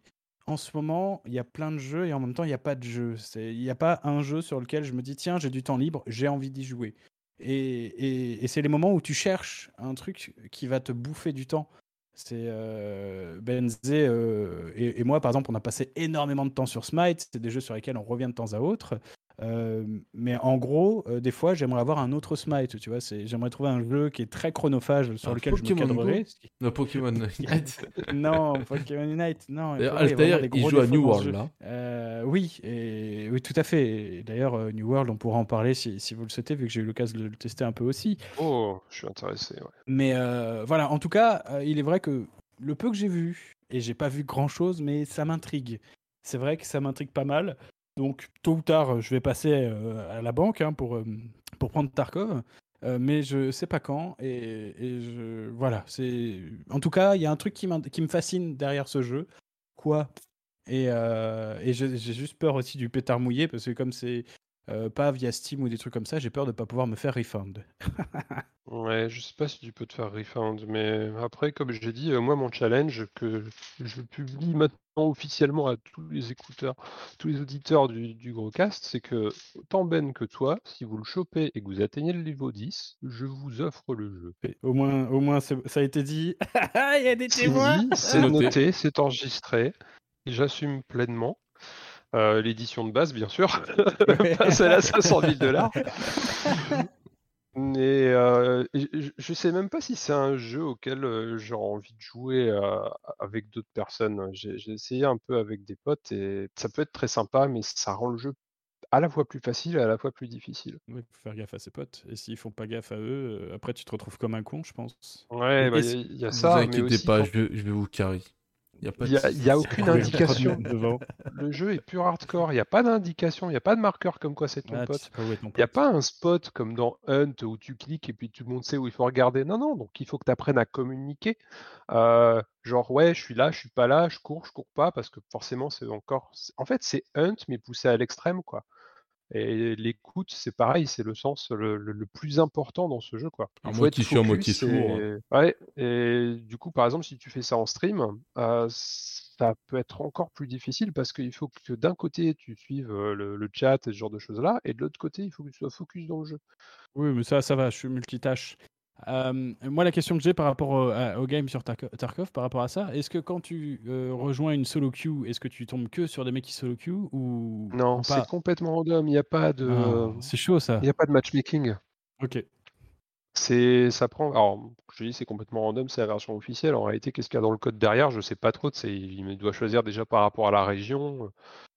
Speaker 5: en ce moment, il y a plein de jeux et en même temps, il n'y a pas de jeu. Il n'y a pas un jeu sur lequel je me dis, tiens, j'ai du temps libre, j'ai envie d'y jouer. Et, et- c'est les moments où tu cherches un truc qui va te bouffer du temps. C'est euh, Benzé euh, et moi, par exemple, on a passé énormément de temps sur Smite. C'est des jeux sur lesquels on revient de temps à autre. Euh, mais en gros, euh, des fois, j'aimerais avoir un autre Smite. Tu vois, j'aimerais trouver un jeu qui est très chronophage sur
Speaker 3: Un
Speaker 5: lequel je me
Speaker 3: Pokémon
Speaker 5: cadrerais. ce qui-
Speaker 3: Le Pokémon Unite.
Speaker 5: non, Pokémon Unite, non.
Speaker 3: Altair, il joue à New World là.
Speaker 5: Euh, oui, et, oui, tout à fait. D'ailleurs, euh, New World, on pourra en parler si, si vous le souhaitez, vu que j'ai eu l'occasion de le tester un peu aussi.
Speaker 4: Oh, je suis intéressé. ouais.
Speaker 5: Mais euh, voilà, en tout cas, euh, il est vrai que le peu que j'ai vu, et j'ai pas vu grand chose, mais ça m'intrigue. C'est vrai que ça m'intrigue pas mal. Donc, tôt ou tard, je vais passer euh, à la banque hein, pour, euh, pour prendre Tarkov. Euh, mais je sais pas quand. Et, voilà, c'est. En tout cas, il y a un truc qui, me fascine derrière ce jeu. Quoi? Et, et j'ai juste peur aussi du pétard mouillé, parce que comme c'est euh, pas via Steam ou des trucs comme ça, j'ai peur de pas pouvoir me faire refund.
Speaker 4: Ouais, je sais pas si tu peux te faire refund, mais après, comme j'ai dit, euh, moi, mon challenge que je publie maintenant officiellement à tous les écouteurs, tous les auditeurs du, du gros cast, c'est que autant Ben que toi, si vous le chopez et que vous atteignez le niveau 10, je vous offre le jeu.
Speaker 5: Et Au moins, au moins ça a été dit. Il y a des témoins.
Speaker 4: c'est
Speaker 3: Noté.
Speaker 4: c'est enregistré, j'assume pleinement. Euh, L'édition de base, bien sûr, pas celle à 500 000 dollars. Mais euh, et je je sais même pas si c'est un jeu auquel euh, j'aurais envie de jouer euh, avec d'autres personnes. J'ai j'ai essayé un peu avec des potes et ça peut être très sympa, mais ça rend le jeu à la fois plus facile et à la fois plus difficile.
Speaker 5: Oui, faut faire gaffe à ses potes. Et s'ils font pas gaffe à eux, après tu te retrouves comme un con, je pense.
Speaker 4: Ouais,
Speaker 3: Et
Speaker 4: bah,
Speaker 3: si-
Speaker 4: il y, a
Speaker 3: Vous
Speaker 4: ça, mais
Speaker 3: inquiétez
Speaker 4: aussi
Speaker 3: pas,
Speaker 4: quand-
Speaker 3: je vais, je vais vous carry. Il n'y a de
Speaker 4: aucune indication.
Speaker 5: devant.
Speaker 4: Le jeu est pur hardcore. Il n'y a pas d'indication, il n'y a pas de marqueur comme quoi c'est ton
Speaker 5: Ah, tu
Speaker 4: pote. Il n'y a pas un spot comme dans Hunt où tu cliques et puis tout le monde sait où il faut regarder. Non, non, donc il faut que tu apprennes à communiquer. Euh, genre, ouais, je suis là, je suis pas là, je cours, je cours pas, parce que forcément, c'est encore. En fait, c'est Hunt, mais poussé à l'extrême, quoi. Et l'écoute, c'est pareil, c'est le sens le, le- le plus important dans ce jeu, quoi. Il faut être et- Ouais, et du coup, par exemple, si tu fais ça en stream, euh, ça peut être encore plus difficile parce qu'il faut que d'un côté, tu suives euh, le, le chat et ce genre de choses-là, et de l'autre côté, il faut que tu sois focus dans le jeu.
Speaker 5: Oui, mais ça, ça va, je suis multitâche. Euh, moi, la question que j'ai par rapport au, à- au game sur Tarko- Tarkov, par rapport à ça, est-ce que quand tu euh, rejoins une solo queue, est-ce que tu tombes que sur des mecs qui solo queue ou
Speaker 4: Non, c'est complètement random, il n'y a pas de,
Speaker 5: Ah, C'est chaud ça.
Speaker 4: il y a pas de matchmaking.
Speaker 5: Ok.
Speaker 4: C'est, ça prend. Alors, je dis c'est complètement random, c'est la version officielle. En réalité, qu'est-ce qu'il y a dans le code derrière? Je sais pas trop. C'est, il doit choisir déjà par rapport à la région.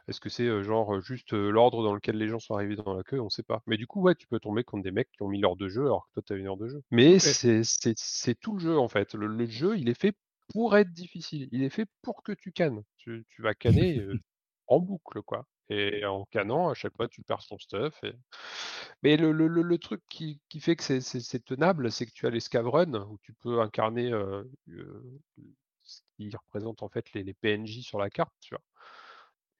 Speaker 4: Est-ce que c'est genre juste l'ordre dans lequel les gens sont arrivés dans la queue? On sait pas. Mais du coup, ouais, tu peux tomber contre des mecs qui ont mis l'heure de jeu alors que toi, tu as une heure de jeu. Mais c'est, tout le jeu en fait. Le, le jeu, il est fait pour être difficile. Il est fait pour que tu cannes. Tu, tu vas canner euh, en boucle, quoi. Et en cannant, à chaque fois, tu perds ton stuff. Et... Mais le, le- le- le truc qui, qui fait que c'est tenable, c'est que tu as les Scavrun, où tu peux incarner euh, euh, ce qui représente en fait les, les PNJ sur la carte, tu vois?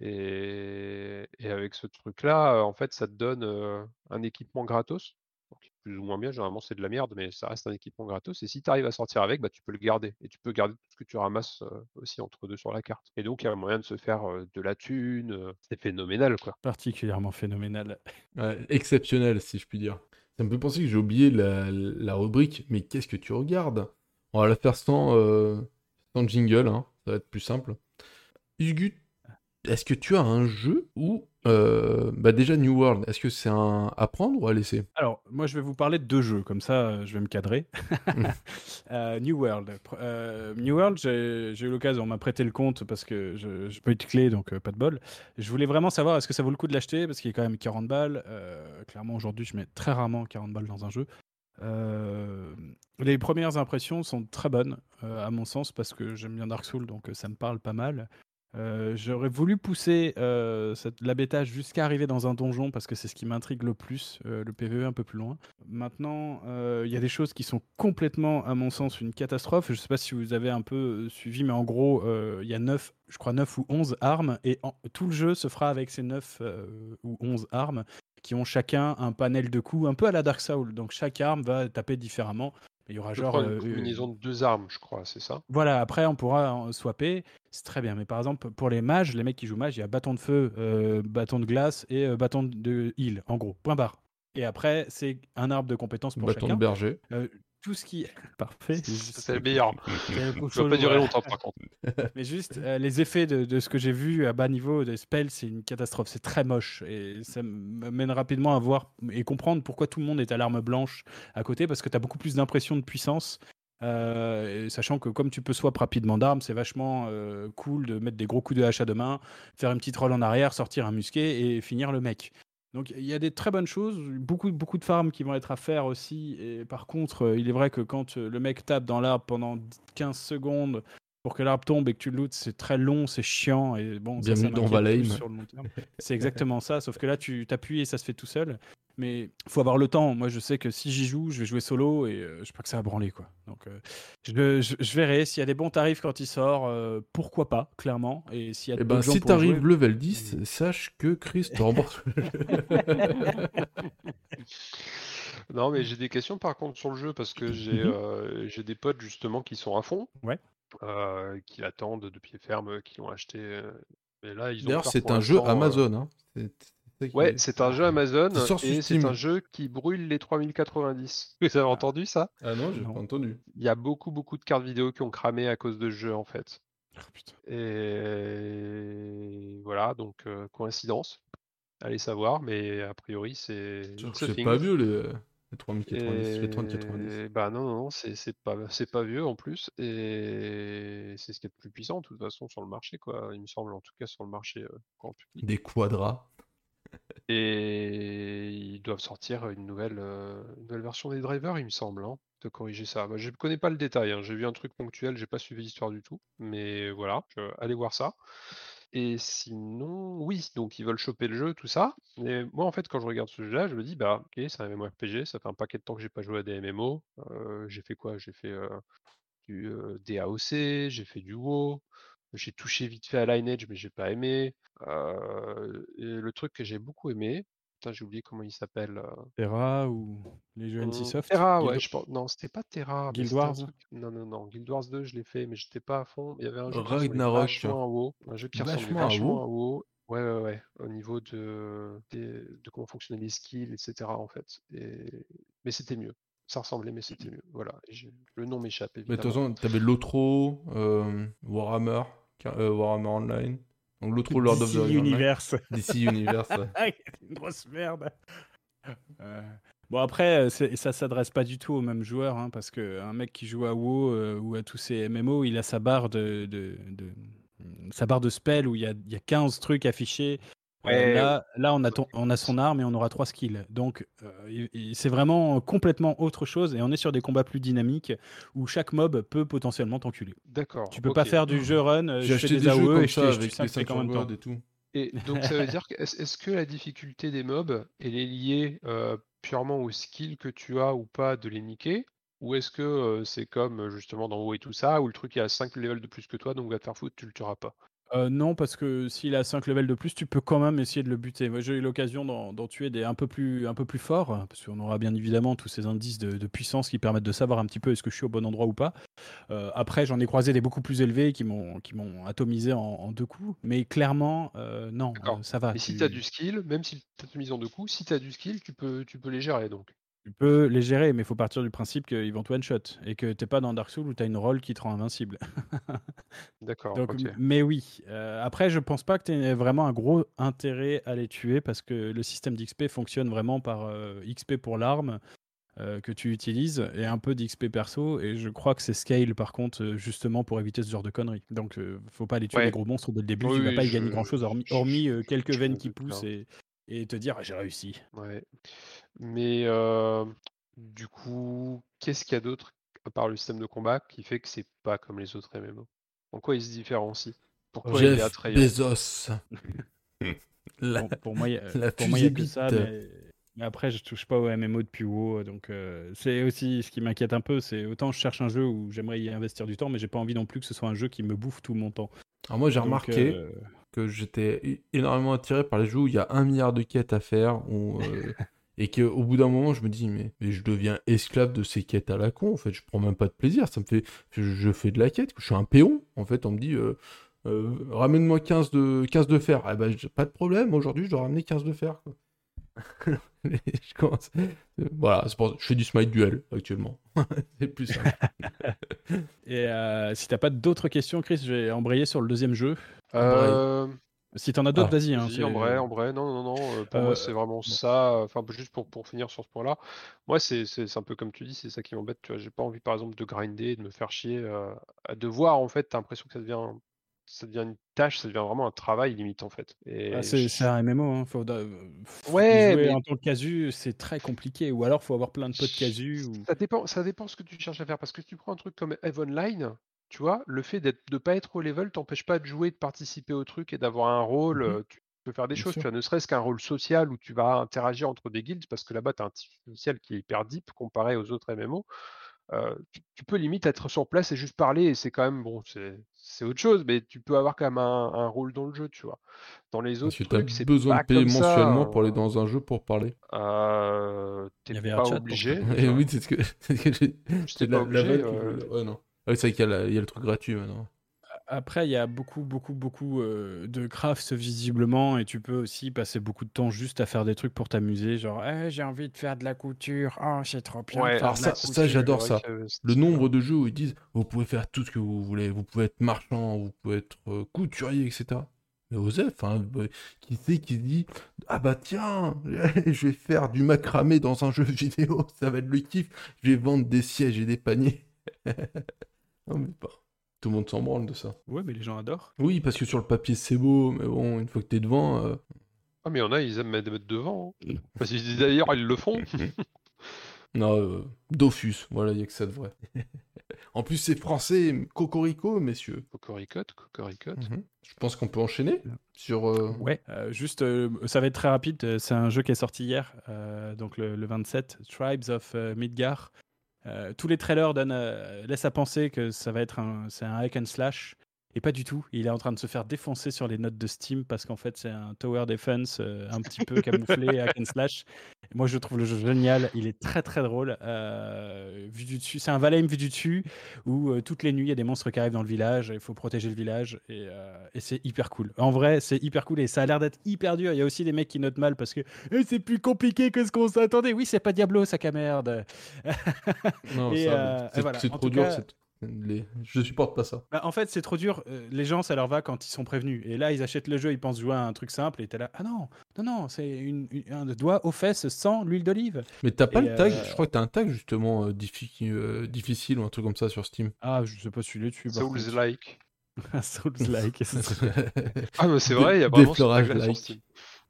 Speaker 4: Et, et avec ce truc-là, en fait, ça te donne euh, un équipement gratos. Donc, plus ou moins bien, généralement c'est de la merde, mais ça reste un équipement gratos. Et si tu arrives à sortir avec, bah, tu peux le garder. Et tu peux garder tout ce que tu ramasses euh, aussi entre deux sur la carte. Et donc, il y a moyen de se faire euh, de la thune. c'est phénoménal, quoi.
Speaker 5: Particulièrement phénoménal.
Speaker 3: Ouais, exceptionnel, si je puis dire. Ça me fait penser que j'ai oublié la, la rubrique, mais qu'est-ce que tu regardes? On va la faire sans, euh, sans jingle, hein, ça va être plus simple. Est-ce que tu as un jeu où, euh, bah déjà New World, est-ce que c'est un à prendre ou à laisser?
Speaker 5: Alors, moi, je vais vous parler de deux jeux, comme ça, euh, je vais me cadrer. Euh, New World. Euh, New World, j'ai eu l'occasion, on m'a prêté le compte parce que je n'ai pas eu de clé, donc pas de bol. Je voulais vraiment savoir, est-ce que ça vaut le coup de l'acheter? Parce qu'il est quand même 40 balles. Clairement, aujourd'hui, je mets très rarement 40 balles dans un jeu. Les premières impressions sont très bonnes, à mon sens, parce que j'aime bien Dark Souls, donc ça me parle pas mal. Euh, J'aurais voulu pousser euh, cette, la bêta jusqu'à arriver dans un donjon parce que c'est ce qui m'intrigue le plus, euh, le PVE un peu plus loin. Maintenant, il y a des choses qui sont complètement, à mon sens, une catastrophe. Je ne sais pas si vous avez un peu suivi, mais en gros, il y a 9, je crois 9 ou 11 armes et tout le jeu se fera avec ces 9 euh, ou 11 armes qui ont chacun un panel de coups un peu à la Dark Soul. Donc chaque arme va taper différemment. Il y aura
Speaker 4: Je
Speaker 5: genre
Speaker 4: une
Speaker 5: euh,
Speaker 4: combinaison de deux armes, je crois, c'est ça?
Speaker 5: Voilà, après on pourra en swapper, c'est très bien. Mais par exemple, pour les mages, les mecs qui jouent mage, il y a bâton de feu, euh, bâton de glace et euh, bâton de heal, en gros, point barre. Et après, c'est un arbre de compétences pour
Speaker 3: Bâton
Speaker 5: chacun.
Speaker 3: de berger.
Speaker 5: Tout ce qui. Parfait.
Speaker 4: C'est le meilleur. Ça va pas durer
Speaker 5: ouais.
Speaker 4: longtemps, par contre.
Speaker 5: Mais juste, euh, les effets de, de ce que j'ai vu à bas niveau des spells, c'est une catastrophe. C'est très moche. Et ça me mène rapidement à voir et comprendre pourquoi tout le monde est à l'arme blanche à côté, parce que tu as beaucoup plus d'impression de puissance. euh, sachant que comme tu peux swap rapidement d'armes, c'est vachement euh, cool de mettre des gros coups de hache à deux mains, faire une petite roll en arrière, sortir un musquet et finir le mec. Donc il y a des très bonnes choses, beaucoup, de farms qui vont être à faire aussi. Et par contre, euh, il est vrai que quand euh, le mec tape dans l'arbre pendant 15 secondes pour que l'arbre tombe et que tu le lootes, c'est très long, c'est chiant. Et bon, ça, ça
Speaker 3: Bienvenue dans Valheim.
Speaker 5: plus sur le long terme. C'est exactement ça, sauf que là, tu t'appuies et ça se fait tout seul. Mais faut avoir le temps. Moi, je sais que si j'y joue, je vais jouer solo et euh, je crois que ça va branler. Quoi. Donc, euh, je, je- je verrai. S'il y a des bons tarifs quand il sort, euh, pourquoi pas, clairement. Et s'il y a
Speaker 3: Eh
Speaker 5: d'autres
Speaker 3: ben,
Speaker 5: gens
Speaker 3: si
Speaker 5: pour jouer-
Speaker 3: t'arrives level 10, sache que Chris te remporte le jeu.
Speaker 4: Non, mais j'ai des questions par contre sur le jeu parce que j'ai
Speaker 5: Mhm.
Speaker 4: euh, j'ai des potes justement qui sont à fond,
Speaker 5: Ouais.
Speaker 4: Euh, qui l'attendent de pied ferme, qui l'ont acheté. euh, mais là, ils ont
Speaker 3: D'ailleurs,
Speaker 4: peur
Speaker 3: c'est un jeu
Speaker 4: euh,
Speaker 3: Amazon. hein. C'est- c'est ça qui
Speaker 4: Ouais,
Speaker 3: est-
Speaker 4: c'est un jeu Amazon et c'est un jeu qui brûle les 3090. Vous avez entendu ça?
Speaker 3: Ah non, j'ai
Speaker 5: Non.
Speaker 3: pas entendu.
Speaker 4: Il y a beaucoup, beaucoup de cartes vidéo qui ont cramé à cause de ce jeu en fait.
Speaker 5: Oh, putain.
Speaker 4: Et voilà, donc euh, coïncidence. Allez savoir, mais a priori c'est thing.
Speaker 3: pas vieux les, les 3090, les 3090.
Speaker 4: Et bah non, non, non, c'est pas, c'est pas vieux en plus, et c'est ce qui est le plus puissant de toute façon sur le marché, quoi, il me semble, en tout cas sur le marché euh, grand public.
Speaker 3: Des quadras.
Speaker 4: Et ils doivent sortir une nouvelle, euh, une nouvelle version des drivers, il me semble, hein, de corriger ça. Je connais pas le détail, hein, j'ai vu un truc ponctuel, j'ai pas suivi l'histoire du tout, mais voilà, je- allez voir ça. Et sinon, oui, donc ils veulent choper le jeu, tout ça. Mais moi, en fait, quand je regarde ce jeu-là, je me dis, bah, ok, c'est un MMORPG, ça fait un paquet de temps que j'ai pas joué à des MMO. Euh, j'ai fait quoi? J'ai fait euh, du euh, des AOC, j'ai fait du WoW, j'ai touché vite fait à Lineage, mais j'ai pas aimé. Euh, le truc que j'ai beaucoup aimé, putain, j'ai oublié comment il s'appelle. euh,
Speaker 5: Terra ou les jeux
Speaker 4: hum,
Speaker 5: NCSoft
Speaker 4: Terra,
Speaker 5: Guild-
Speaker 4: ouais, je pense. Non, c'était pas Terra.
Speaker 5: Guild Wars?
Speaker 4: truc- Non, non, non. Guild Wars 2, je l'ai fait, mais j'étais pas à fond. Il y avait un jeu qui ressemblait
Speaker 3: Ragnarok.
Speaker 4: vachement à WoW. Un jeu qui ressemblait
Speaker 3: Vachement à WoW.
Speaker 4: à WoW. Ouais, ouais, ouais. Au niveau de, de comment fonctionnaient les skills, etc. en fait. Et... Mais c'était mieux. Ça ressemblait, mais c'était mieux. Voilà. Et j'ai- Le nom m'échappe,
Speaker 3: Mais de toute façon, t'avais Lotro, euh, Warhammer, car- euh, Warhammer Online. Donc Lotro Lord of the
Speaker 5: DC
Speaker 3: Rings Online.
Speaker 5: Universe.
Speaker 3: DC Universe. ouais.
Speaker 5: Ah, une grosse merde. Euh, Bon après, euh, ça s'adresse pas du tout aux mêmes joueurs, hein, parce que un mec qui joue à WoW euh, ou à tous ces MMO, il a sa barre de, de, de- sa barre de spell où il y a, il y a 15 trucs affichés. Euh,
Speaker 4: Ouais.
Speaker 5: là, là on, a ton- on a son arme et on aura trois skills. Donc, euh, il- il- c'est vraiment complètement autre chose. Et on est sur des combats plus dynamiques où chaque mob peut potentiellement t'enculer.
Speaker 4: D'accord.
Speaker 5: Tu peux pas faire du jeu run. euh, je fais des
Speaker 3: des
Speaker 5: AOE et je
Speaker 3: avec
Speaker 5: te sais
Speaker 3: les
Speaker 5: que c'est combien de
Speaker 3: ceintures
Speaker 5: temps.
Speaker 3: God et tout.
Speaker 4: Et donc ça veut dire que est-ce que la difficulté des mobs, elle est liée euh, purement au skill que tu as ou pas de les niquer? Ou est-ce que euh, c'est comme justement dans WoW et tout ça, où le truc est à 5 levels de plus que toi, donc va te faire foutre, tu le tueras pas?
Speaker 5: Euh, non, parce que s'il a 5 levels de plus, tu peux quand même essayer de le buter. Moi, j'ai eu l'occasion d'en tuer des un peu plus, un peu plus forts, parce qu'on aura bien évidemment tous ces indices de, de puissance qui permettent de savoir un petit peu est-ce que je suis au bon endroit ou pas. Euh, après, j'en ai croisé des beaucoup plus élevés qui m'ont qui m'ont atomisé en, en deux coups, mais clairement, euh, non, euh, ça va.
Speaker 4: Et si
Speaker 5: tu-
Speaker 4: as du skill, même si tu as en deux coups, si tu as du skill, tu peux, tu peux les gérer donc.
Speaker 5: Tu peux les gérer, mais il faut partir du principe qu'ils vont te one-shot et que t'es pas dans Dark Souls où t'as une rôle qui te rend invincible.
Speaker 4: D'accord,
Speaker 5: Mais oui. Euh, après, je pense pas que tu aies vraiment un gros intérêt à les tuer parce que le système d'XP fonctionne vraiment par euh, XP pour l'arme euh, que tu utilises et un peu d'XP perso. Et je crois que c'est scale par contre, justement pour éviter ce genre de conneries. Donc, faut pas les tuer
Speaker 4: Ouais.
Speaker 5: les gros monstres dès le début.
Speaker 4: Oui,
Speaker 5: tu vas pas y
Speaker 4: je-
Speaker 5: gagner grand chose hormis, quelques
Speaker 4: je
Speaker 5: veines qui poussent et, et te dire j'ai réussi.
Speaker 4: Ouais. Mais euh, du coup, qu'est-ce qu'il y a d'autre à part le système de combat qui fait que c'est pas comme les autres MMO? En quoi il se différencie? Pourquoi il est
Speaker 3: Jeff
Speaker 4: attrayant?
Speaker 3: Bezos. La-
Speaker 5: Bon, pour moi, il y a-
Speaker 3: la
Speaker 5: pour moi, il y a
Speaker 3: fusée
Speaker 5: que ça. Mais... mais après, je touche pas au MMO depuis WoW, donc euh, c'est aussi ce qui m'inquiète un peu. C'est autant je cherche un jeu où j'aimerais y investir du temps, mais j'ai pas envie non plus que ce soit un jeu qui me bouffe tout mon temps.
Speaker 3: Alors moi j'ai remarqué
Speaker 5: euh,
Speaker 3: que j'étais énormément attiré par les jeux où il y a un milliard de quêtes à faire où, euh, et qu'au bout d'un moment je me dis mais, mais je deviens esclave de ces quêtes à la con en fait. Je prends même pas de plaisir. Ça me fait je, je fais de la quête je suis un péon en fait. On me dit euh, euh, ramène-moi 15 de 15 de fer. Ah ben j'ai pas de problème. Aujourd'hui je dois ramener 15 de fer quoi. je commence voilà. Pour je fais du smite duel actuellement. C'est plus simple.
Speaker 5: Et euh, si t'as pas d'autres questions, Chris, je vais embrayer sur le deuxième jeu.
Speaker 4: Euh,
Speaker 5: Si t'en as d'autres,
Speaker 3: Ah,
Speaker 5: vas-y. hein,
Speaker 4: en vrai, en vrai, non, non, non. euh, Pour
Speaker 5: Euh,
Speaker 4: moi, c'est vraiment ça. Enfin, juste pour, pour finir sur ce point-là, moi, c'est un peu comme tu dis, c'est ça qui m'embête. Tu vois, j'ai pas envie, par exemple, de grinder, de me faire chier, euh, à devoir. En fait, t'as l'impression que ça devient, ça devient une tâche, ça devient vraiment un travail limite, en fait.
Speaker 5: Ah, c'est
Speaker 4: je-
Speaker 5: un MMO. Hein. Faut, faut y
Speaker 4: Ouais,
Speaker 5: jouer
Speaker 4: mais-
Speaker 5: en tant que casu, c'est très compliqué. Ou alors, faut avoir plein de potes casu. Ou...
Speaker 4: Ça dépend, ça dépend ce que tu cherches à faire. Parce que si tu prends un truc comme Eve Online, tu vois, le fait d'être, de pas être au level t'empêche pas de jouer, de participer au truc et d'avoir un rôle. Euh, Tu peux faire des
Speaker 5: Bien
Speaker 4: choses, tu vois, ne serait-ce qu'un rôle social où tu vas interagir entre des guildes, parce que là-bas, tu as un type social qui est hyper deep comparé aux autres MMO. Euh, tu, tu peux limite être sur place et juste parler, et c'est quand même, bon, c'est c'est autre chose, mais tu peux avoir quand même un, un rôle dans le jeu, tu vois. Dans les autres trucs, c'est
Speaker 3: besoin
Speaker 4: pas
Speaker 3: de payer
Speaker 4: ça,
Speaker 3: mensuellement pour aller
Speaker 4: euh,
Speaker 3: dans un jeu pour parler
Speaker 4: euh, T'es pas obligé. tu
Speaker 3: et
Speaker 4: vois.
Speaker 3: oui c'est ce que, ce que la,
Speaker 4: pas obligé. euh,
Speaker 3: ouais non Ah oui, c'est vrai qu'il y, a y le truc gratuit maintenant
Speaker 5: Après, il y a beaucoup, beaucoup, beaucoup euh, de crafts visiblement, et tu peux aussi passer beaucoup de temps juste à faire des trucs pour t'amuser, genre Eh, j'ai envie de faire de la couture, oh c'est trop bien.
Speaker 4: Ouais,
Speaker 3: Alors ça- j'adore ça.
Speaker 4: que
Speaker 3: Le nombre de jeux où ils disent vous pouvez faire tout ce que vous voulez, vous pouvez être marchand, vous pouvez être euh, couturier, etc. Mais Osef, hein, bah, qui sait qui se dit ah bah tiens, je vais faire du macramé dans un jeu vidéo, ça va être le kiff, je vais vendre des sièges et des paniers. non mais pas. Tout le monde s'en branle de ça.
Speaker 5: Ouais, mais les gens adorent.
Speaker 3: Oui, parce que sur le papier c'est beau, mais bon, une fois que t'es devant, euh,
Speaker 4: Ah, mais il y en a, ils aiment mettre mettre devant. hein. Parce que d'ailleurs, ils le font.
Speaker 3: non, euh, Dofus, voilà, il y a que ça de vrai. en plus c'est français, cocorico, messieurs.
Speaker 4: Cocoricote, cocoricote.
Speaker 3: Mhm. Je pense qu'on peut enchaîner sur. euh,
Speaker 5: Ouais, euh, juste, euh, ça va être très rapide. euh, C'est un jeu qui est sorti hier, euh, donc le, le 27, Tribes of euh, Midgar. Euh, tous les trailers donnent, euh, laissent à penser que ça va être un, c'est un hack and slash. Et pas du tout. Il est en train de se faire défoncer sur les notes de Steam parce qu'en fait, c'est un tower defense euh, un petit peu camouflé, hack and slash. Moi, je trouve le jeu génial. Il est très très drôle. Euh, vu du dessus, c'est un Valheim vu du dessus où euh, toutes les nuits, il y a des monstres qui arrivent dans le village. Il faut protéger le village et, et c'est hyper cool. En vrai, c'est hyper cool et ça a l'air d'être hyper dur. Il y a aussi des mecs qui notent mal parce que Eh, c'est plus compliqué que ce qu'on s'attendait. Oui, c'est pas Diablo, sac à merde.
Speaker 3: Non, c'est
Speaker 5: voilà.
Speaker 3: trop dur.
Speaker 5: cas-
Speaker 3: les- Je supporte pas ça.
Speaker 5: Bah, en fait, c'est trop dur. Euh, les gens, ça leur va quand ils sont prévenus. Et là, ils achètent le jeu, ils pensent jouer à un truc simple. Et t'es là, ah non, non, non, c'est une, une- un doigt aux fesses sans l'huile d'olive.
Speaker 3: Mais t'as pas
Speaker 5: Et,
Speaker 3: le tag?
Speaker 5: euh,
Speaker 3: Je crois que t'as un tag justement euh, diffi- euh, difficile ou un truc comme ça sur Steam.
Speaker 5: Ah, je sais pas si il est dessus.
Speaker 4: Souls-like.
Speaker 5: Souls-like. ce serait-
Speaker 4: Ah, mais c'est vrai, il y a vraiment ce sur
Speaker 3: like.
Speaker 4: Steam.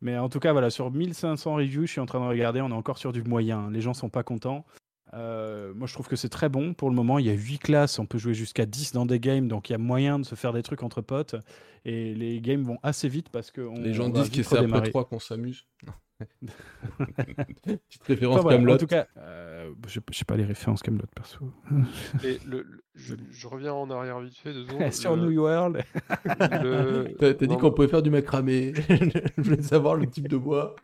Speaker 5: Mais en tout cas, voilà, sur 1500 reviews, je suis en train de regarder, on est encore sur du moyen. Les gens sont pas contents. Euh, moi, je trouve que c'est très bon. Pour le moment, il y a 8 classes, on peut jouer jusqu'à 10 dans des games, donc il y a moyen de se faire des trucs entre potes. Et les games vont assez vite parce que on,
Speaker 3: Les gens
Speaker 5: on va
Speaker 3: disent que c'est après
Speaker 5: redémarrer.
Speaker 3: 3 qu'on s'amuse. Petite référence
Speaker 5: Enfin, voilà. En tout cas, euh, je sais pas les références Camelot perso.
Speaker 4: Et le, le- je, je reviens en arrière vite fait, secondes.
Speaker 5: sur
Speaker 4: Le-
Speaker 5: New World.
Speaker 4: le-
Speaker 3: T'as dit qu'on pouvait faire du macramé. Je voulais savoir le type de bois.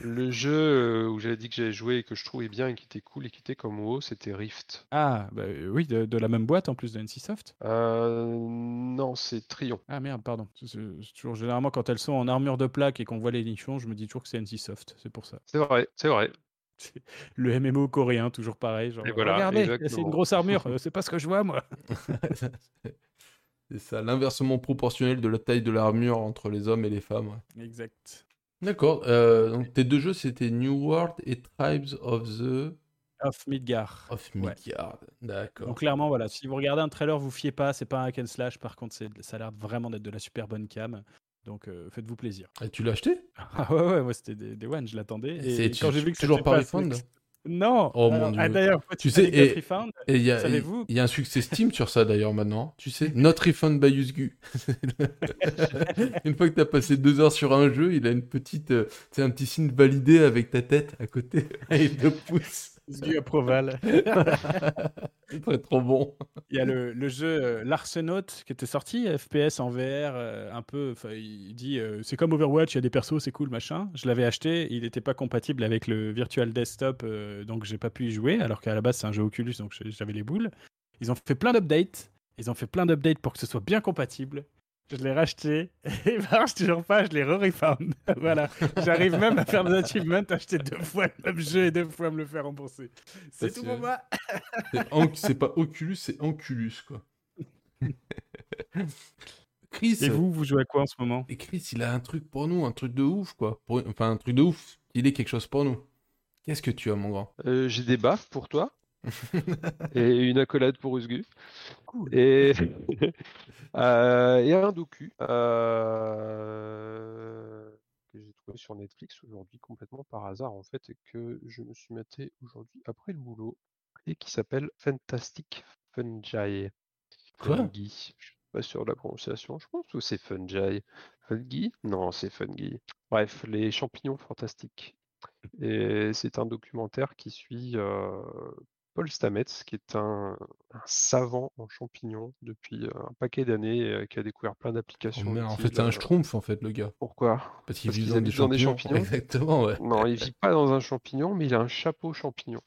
Speaker 4: Le jeu euh, où j'avais dit que j'avais joué et que je trouvais bien et qui était cool et qui était comme WoW, c'était Rift.
Speaker 5: Ah, bah, euh, oui, de, de la même boîte en plus de NCSoft.
Speaker 4: Euh, non, c'est Trion.
Speaker 5: Ah merde, pardon. C'est- toujours généralement quand elles sont en armure de plaque et qu'on voit les nichons, je me dis toujours que c'est NCSoft. C'est pour ça.
Speaker 4: C'est vrai, c'est vrai.
Speaker 5: C'est Le MMO coréen, toujours pareil. Genre,
Speaker 4: Et voilà,
Speaker 5: regardez, c'est une grosse armure. euh, c'est pas ce que je vois moi.
Speaker 3: c'est ça, l'inversement proportionnel de la taille de l'armure entre les hommes et les femmes. ouais.
Speaker 5: Exact.
Speaker 3: D'accord. euh, donc tes deux jeux c'était New World et Tribes of the
Speaker 5: Off Midgar.
Speaker 3: of
Speaker 5: Ouais.
Speaker 3: Midgard. D'accord.
Speaker 5: Donc clairement, voilà, si vous regardez un trailer, vous fiez pas, c'est pas un hack and slash. Par contre, ça a l'air vraiment d'être de la super bonne cam. Donc euh, faites-vous plaisir.
Speaker 3: Et tu l'as acheté?
Speaker 5: Ah ouais, ouais, moi c'était des, des one, je l'attendais. Et
Speaker 3: tu-
Speaker 5: quand j'ai vu que
Speaker 3: toujours pas refund
Speaker 5: Non.
Speaker 3: Oh, mon Dieu.
Speaker 5: ah, D'ailleurs,
Speaker 3: Tu sais, et- il y a, y un succès Steam sur ça d'ailleurs maintenant. Tu sais, Not Refund by Usgu. une fois que tu as passé deux heures sur un jeu, il a une petite, euh, tu sais, un petit signe validé avec ta tête à côté et deux pouces.
Speaker 5: du approval.
Speaker 3: C'est trop bon.
Speaker 5: Il y a le, le jeu euh, l'Arsenaut qui était sorti, FPS en VR, euh, un peu. Il dit euh, c'est comme Overwatch, il y a des persos, c'est cool, machin. Je l'avais acheté, il n'était pas compatible avec le Virtual Desktop, euh, donc j'ai pas pu y jouer, alors qu'à la base c'est un jeu Oculus, donc j'avais les boules. Ils ont fait plein d'updates, ils ont fait plein d'updates pour que ce soit bien compatible. Je l'ai racheté, et il marche toujours pas, je l'ai re-refund. voilà, j'arrive même à faire des achievements, acheter deux fois le même jeu et deux fois me le faire rembourser. C'est tout pour moi.
Speaker 3: C'est pas Oculus, c'est Anculus, quoi. Chris,
Speaker 5: Et vous, vous jouez à quoi en ce moment?
Speaker 3: Et Chris, il a un truc pour nous, un truc de ouf, quoi. Pour- Enfin, un truc de ouf. Il est quelque chose pour nous. Qu'est-ce que tu as, mon grand?
Speaker 4: Euh, j'ai des baffes pour toi et une accolade pour Usgu. Et, euh, et un docu euh, que j'ai trouvé sur Netflix aujourd'hui complètement par hasard en fait et que je me suis maté aujourd'hui après le boulot et qui s'appelle Fantastic Fungi.
Speaker 3: Quoi?
Speaker 4: Fungi. Je suis pas sûr de la prononciation. Je pense que c'est Fungi. Fungi? Non, c'est Fungi. Bref, les champignons fantastiques. Et c'est un documentaire qui suit euh, Paul Stamets, qui est un, un savant en champignons depuis un paquet d'années, euh, qui a découvert plein
Speaker 3: Oh
Speaker 4: d'applications.
Speaker 3: merde, en fait, c'est un schtroumpf, en fait, le gars.
Speaker 4: Pourquoi?
Speaker 3: Parce qu'il vit dans des
Speaker 4: habitent dans des
Speaker 3: champignons? Exactement, ouais.
Speaker 4: Non, il vit pas dans un champignon, mais il a un chapeau champignon.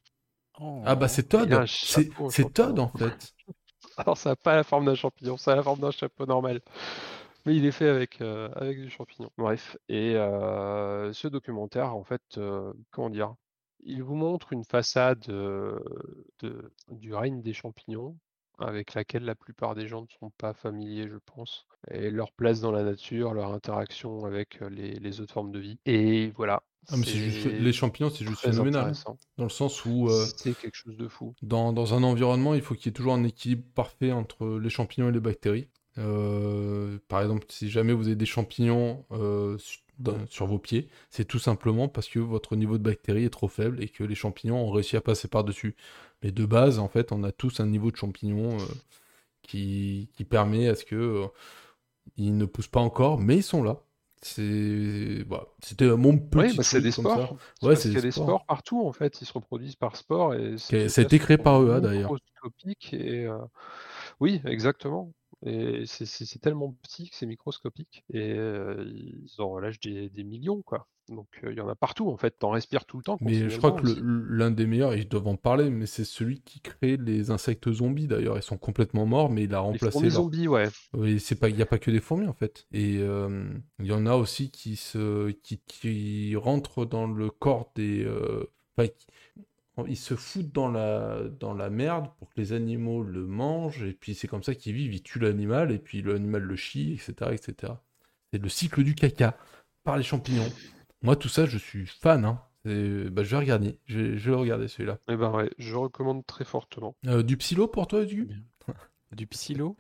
Speaker 3: Ah bah c'est Todd. C'est Todd, en fait.
Speaker 4: Alors, ça n'a pas la forme d'un champignon, ça a la forme d'un chapeau normal. Mais il est fait avec, euh, avec du champignon. Bref, et euh, ce documentaire, en fait, comment dire, il vous montre une façade de, du règne des champignons, avec laquelle la plupart des gens ne sont pas familiers, je pense, et leur place dans la nature, leur interaction avec les, les autres formes de vie. Et voilà.
Speaker 3: Ah, mais c'est juste- les champignons, c'est juste phénoménal. Dans le sens où, euh,
Speaker 4: C'est quelque chose de fou.
Speaker 3: dans, dans un environnement, il faut qu'il y ait toujours un équilibre parfait entre les champignons et les bactéries. Euh, par exemple, si jamais vous avez des champignons euh, dans- sur vos pieds, c'est tout simplement parce que votre niveau de bactéries est trop faible et que les champignons ont réussi à passer par-dessus. Mais de base, en fait, on a tous un niveau de champignons euh, qui, qui permet à ce que euh, ils ne poussent pas encore, mais ils sont là. C'est voilà. C'était mon petit
Speaker 4: Oui, bah, c'est
Speaker 3: truc
Speaker 4: des sports. C'est
Speaker 3: Ouais,
Speaker 4: parce
Speaker 3: c'est
Speaker 4: qu'il y a
Speaker 3: des sports.
Speaker 4: sports partout, en fait. Ils se reproduisent par sport. Et c'est
Speaker 3: ça a été créé par EA, d'ailleurs.
Speaker 4: Et, euh, Oui, exactement. Et c'est- tellement petit que c'est microscopique. Et euh, ils en relâchent des, des millions, quoi. Donc euh, il y en a partout, en fait. T'en respires tout le temps.
Speaker 3: Mais je crois que l'un des meilleurs, et ils doivent en parler, mais c'est celui qui crée les insectes zombies d'ailleurs. Ils sont complètement morts, mais il a.
Speaker 4: Les
Speaker 3: remplacé.
Speaker 4: fourmis
Speaker 3: leur-
Speaker 4: zombies, ouais.
Speaker 3: Il n'y a pas que des fourmis en fait. Et euh, il y en a aussi qui se, qui, qui rentrent dans le corps des, enfin, qui- ils se foutent dans la, dans la merde pour que les animaux le mangent. Et puis c'est comme ça qu'ils vivent. Ils tuent l'animal et puis l'animal le chie, etc., etc. C'est le cycle du caca par les champignons. Moi, tout ça, je suis fan. Hein. Bah, je vais regarder. Je vais, je vais regarder celui-là.
Speaker 4: Et ben ouais, je recommande très fortement.
Speaker 3: Euh, du psylo pour toi, du,
Speaker 5: Du psylo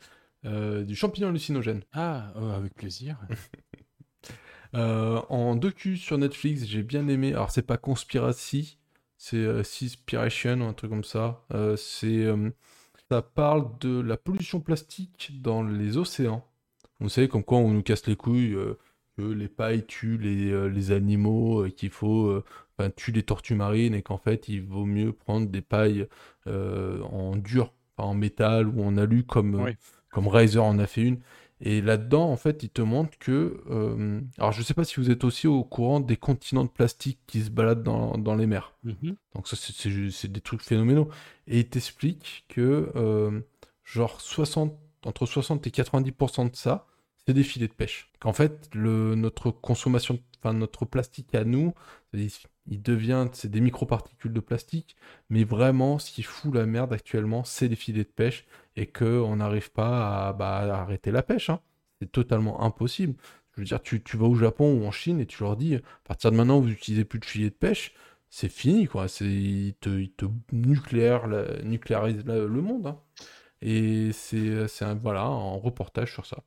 Speaker 3: euh, du champignon hallucinogène.
Speaker 5: Ah, euh, avec plaisir.
Speaker 3: Euh, en docu sur Netflix, j'ai bien aimé. Alors, c'est pas Conspiracy, c'est euh, Seaspiration ou un truc comme ça. Euh, c'est, euh, ça parle de la pollution plastique dans les océans. Vous savez, comme quoi on nous casse les couilles, euh, que les pailles tuent les, euh, les animaux, euh, qu'il faut. euh, Enfin, tuent les tortues marines et qu'en fait, il vaut mieux prendre des pailles euh, en dur, en métal ou en alu, comme, euh,
Speaker 5: Oui.
Speaker 3: comme Razer en a fait une. Et là-dedans, en fait, il te montre que. euh, alors, je sais pas si vous êtes aussi au courant des continents de plastique qui se baladent dans, dans les mers.
Speaker 5: Mhm.
Speaker 3: Donc, ça, c'est- des trucs phénoménaux. Et il t'explique que, euh, genre, 60, entre 60 et 90% de ça, c'est des filets de pêche. Qu'en fait, le, notre consommation, enfin, notre plastique à nous, il, devient, c'est des microparticules de plastique, mais vraiment, ce qui fout la merde actuellement, c'est les filets de pêche et qu'on n'arrive pas à, bah, à arrêter la pêche. hein. C'est totalement impossible. Je veux dire, tu, tu vas au Japon ou en Chine et tu leur dis, à partir de maintenant, vous n'utilisez plus de filets de pêche, c'est fini, quoi. C'est, ils te, ils te nucléaire, nucléarisent le monde. hein. Et c'est, c'est un, voilà, un reportage sur ça.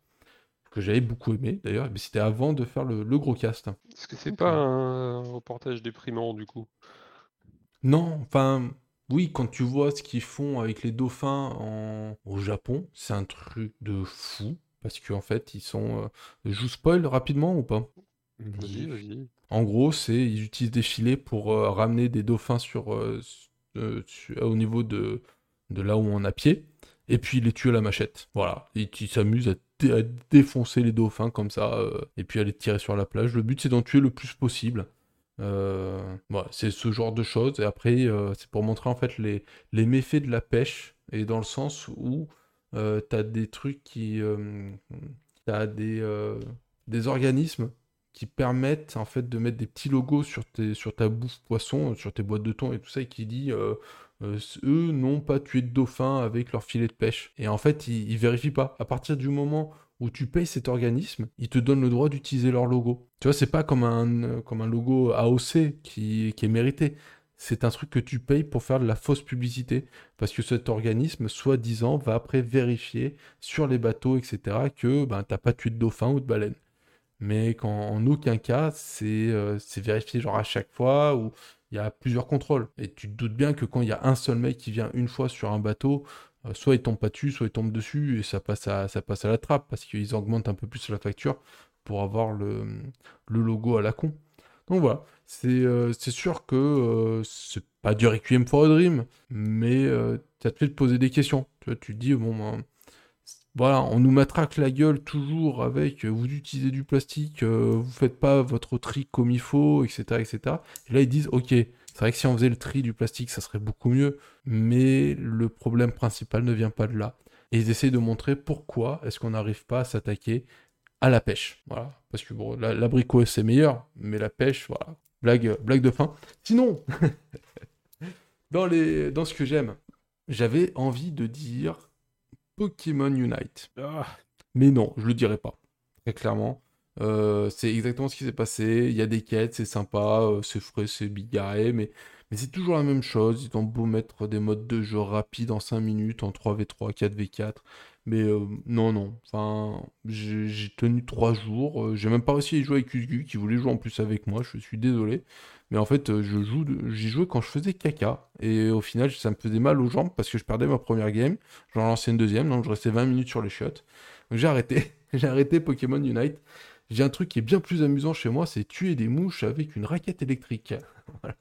Speaker 3: Que j'avais beaucoup aimé, d'ailleurs. Mais c'était avant de faire le, le gros cast.
Speaker 4: Est-ce que c'est pas un reportage déprimant, du coup?
Speaker 3: Non, enfin, oui, quand tu vois ce qu'ils font avec les dauphins en... au Japon, c'est un truc de fou. Parce qu'en fait, ils sont. euh, Je vous spoil rapidement ou pas?
Speaker 4: Vas-y, vas-y.
Speaker 3: En gros, c'est ils utilisent des filets pour euh, ramener des dauphins sur, euh, euh, au niveau de, de là où on a pied, et puis les tuer à la machette. Voilà. Et ils s'amusent à, dé- à défoncer les dauphins comme ça, euh, et puis à les tirer sur la plage. Le but, c'est d'en tuer le plus possible. Euh, c'est ce genre de choses. Et après, euh, c'est pour montrer en fait les, méfaits de la pêche, et dans le sens où t'as des trucs qui. t'as des, des organismes qui permettent en fait de mettre des petits logos sur, tes, sur ta bouffe poisson, sur tes boîtes de thon et tout ça, et qui dit euh, eux n'ont pas tué de dauphin avec leur filet de pêche. Et en fait, ils, ils vérifient pas. À partir du moment où tu payes cet organisme, ils te donnent le droit d'utiliser leur logo. Tu vois, c'est pas comme un, euh, comme un logo AOC qui, qui est mérité. C'est un truc que tu payes pour faire de la fausse publicité. Parce que cet organisme, soi-disant, va après vérifier sur les bateaux, etc., que ben, t'as pas tué de dauphin ou de baleine mais qu'en en aucun cas c'est euh, c'est vérifié genre à chaque fois il y a plusieurs contrôles. Et tu te doutes bien que quand il y a un seul mec qui vient une fois sur un bateau, euh, soit il tombe pas dessus, soit il tombe dessus et ça passe à, ça passe à la trappe parce qu'ils augmentent un peu plus la facture pour avoir le, le logo à la con. Donc voilà, c'est euh, sûr que euh, c'est pas du Requiem for a Dream, mais ça te fait te poser des questions. Tu tu te dis, bon, ben, voilà, on nous matraque la gueule toujours avec euh, vous utilisez du plastique, euh, vous faites pas votre tri comme il faut, etc., etc. Et là, ils disent, ok, c'est vrai que si on faisait le tri du plastique, ça serait beaucoup mieux, mais le problème principal ne vient pas de là. Et ils essayent de montrer pourquoi est-ce qu'on n'arrive pas à s'attaquer à la pêche. Voilà, parce que bon, la- l'abricot c'est meilleur, mais la pêche, voilà, blague, blague de fin. Sinon, dans, les, dans ce que j'aime, j'avais envie de dire Pokémon Unite.
Speaker 5: Ah,
Speaker 3: Mais non, je le dirai pas. Très clairement. Euh, c'est exactement ce qui s'est passé. Il y a des quêtes, c'est sympa, euh, c'est frais, c'est bigarré, mais, mais c'est toujours la même chose. Ils ont beau mettre des modes de jeu rapides en 5 minutes, en 3v3, 4v4. Mais euh, non, non. Enfin, j'ai tenu 3 jours. j'ai même pas réussi à y jouer avec Usgu, qui voulait jouer en plus avec moi. Je suis désolé. Mais en fait, euh, je joue, j'y jouais quand je faisais caca. Et au final, ça me faisait mal aux jambes parce que je perdais ma première game. J'en lançais une deuxième, donc je restais 20 minutes sur les chiottes. Donc j'ai arrêté. j'ai arrêté Pokémon Unite. J'ai un truc qui est bien plus amusant chez moi, c'est tuer des mouches avec une raquette électrique. Voilà.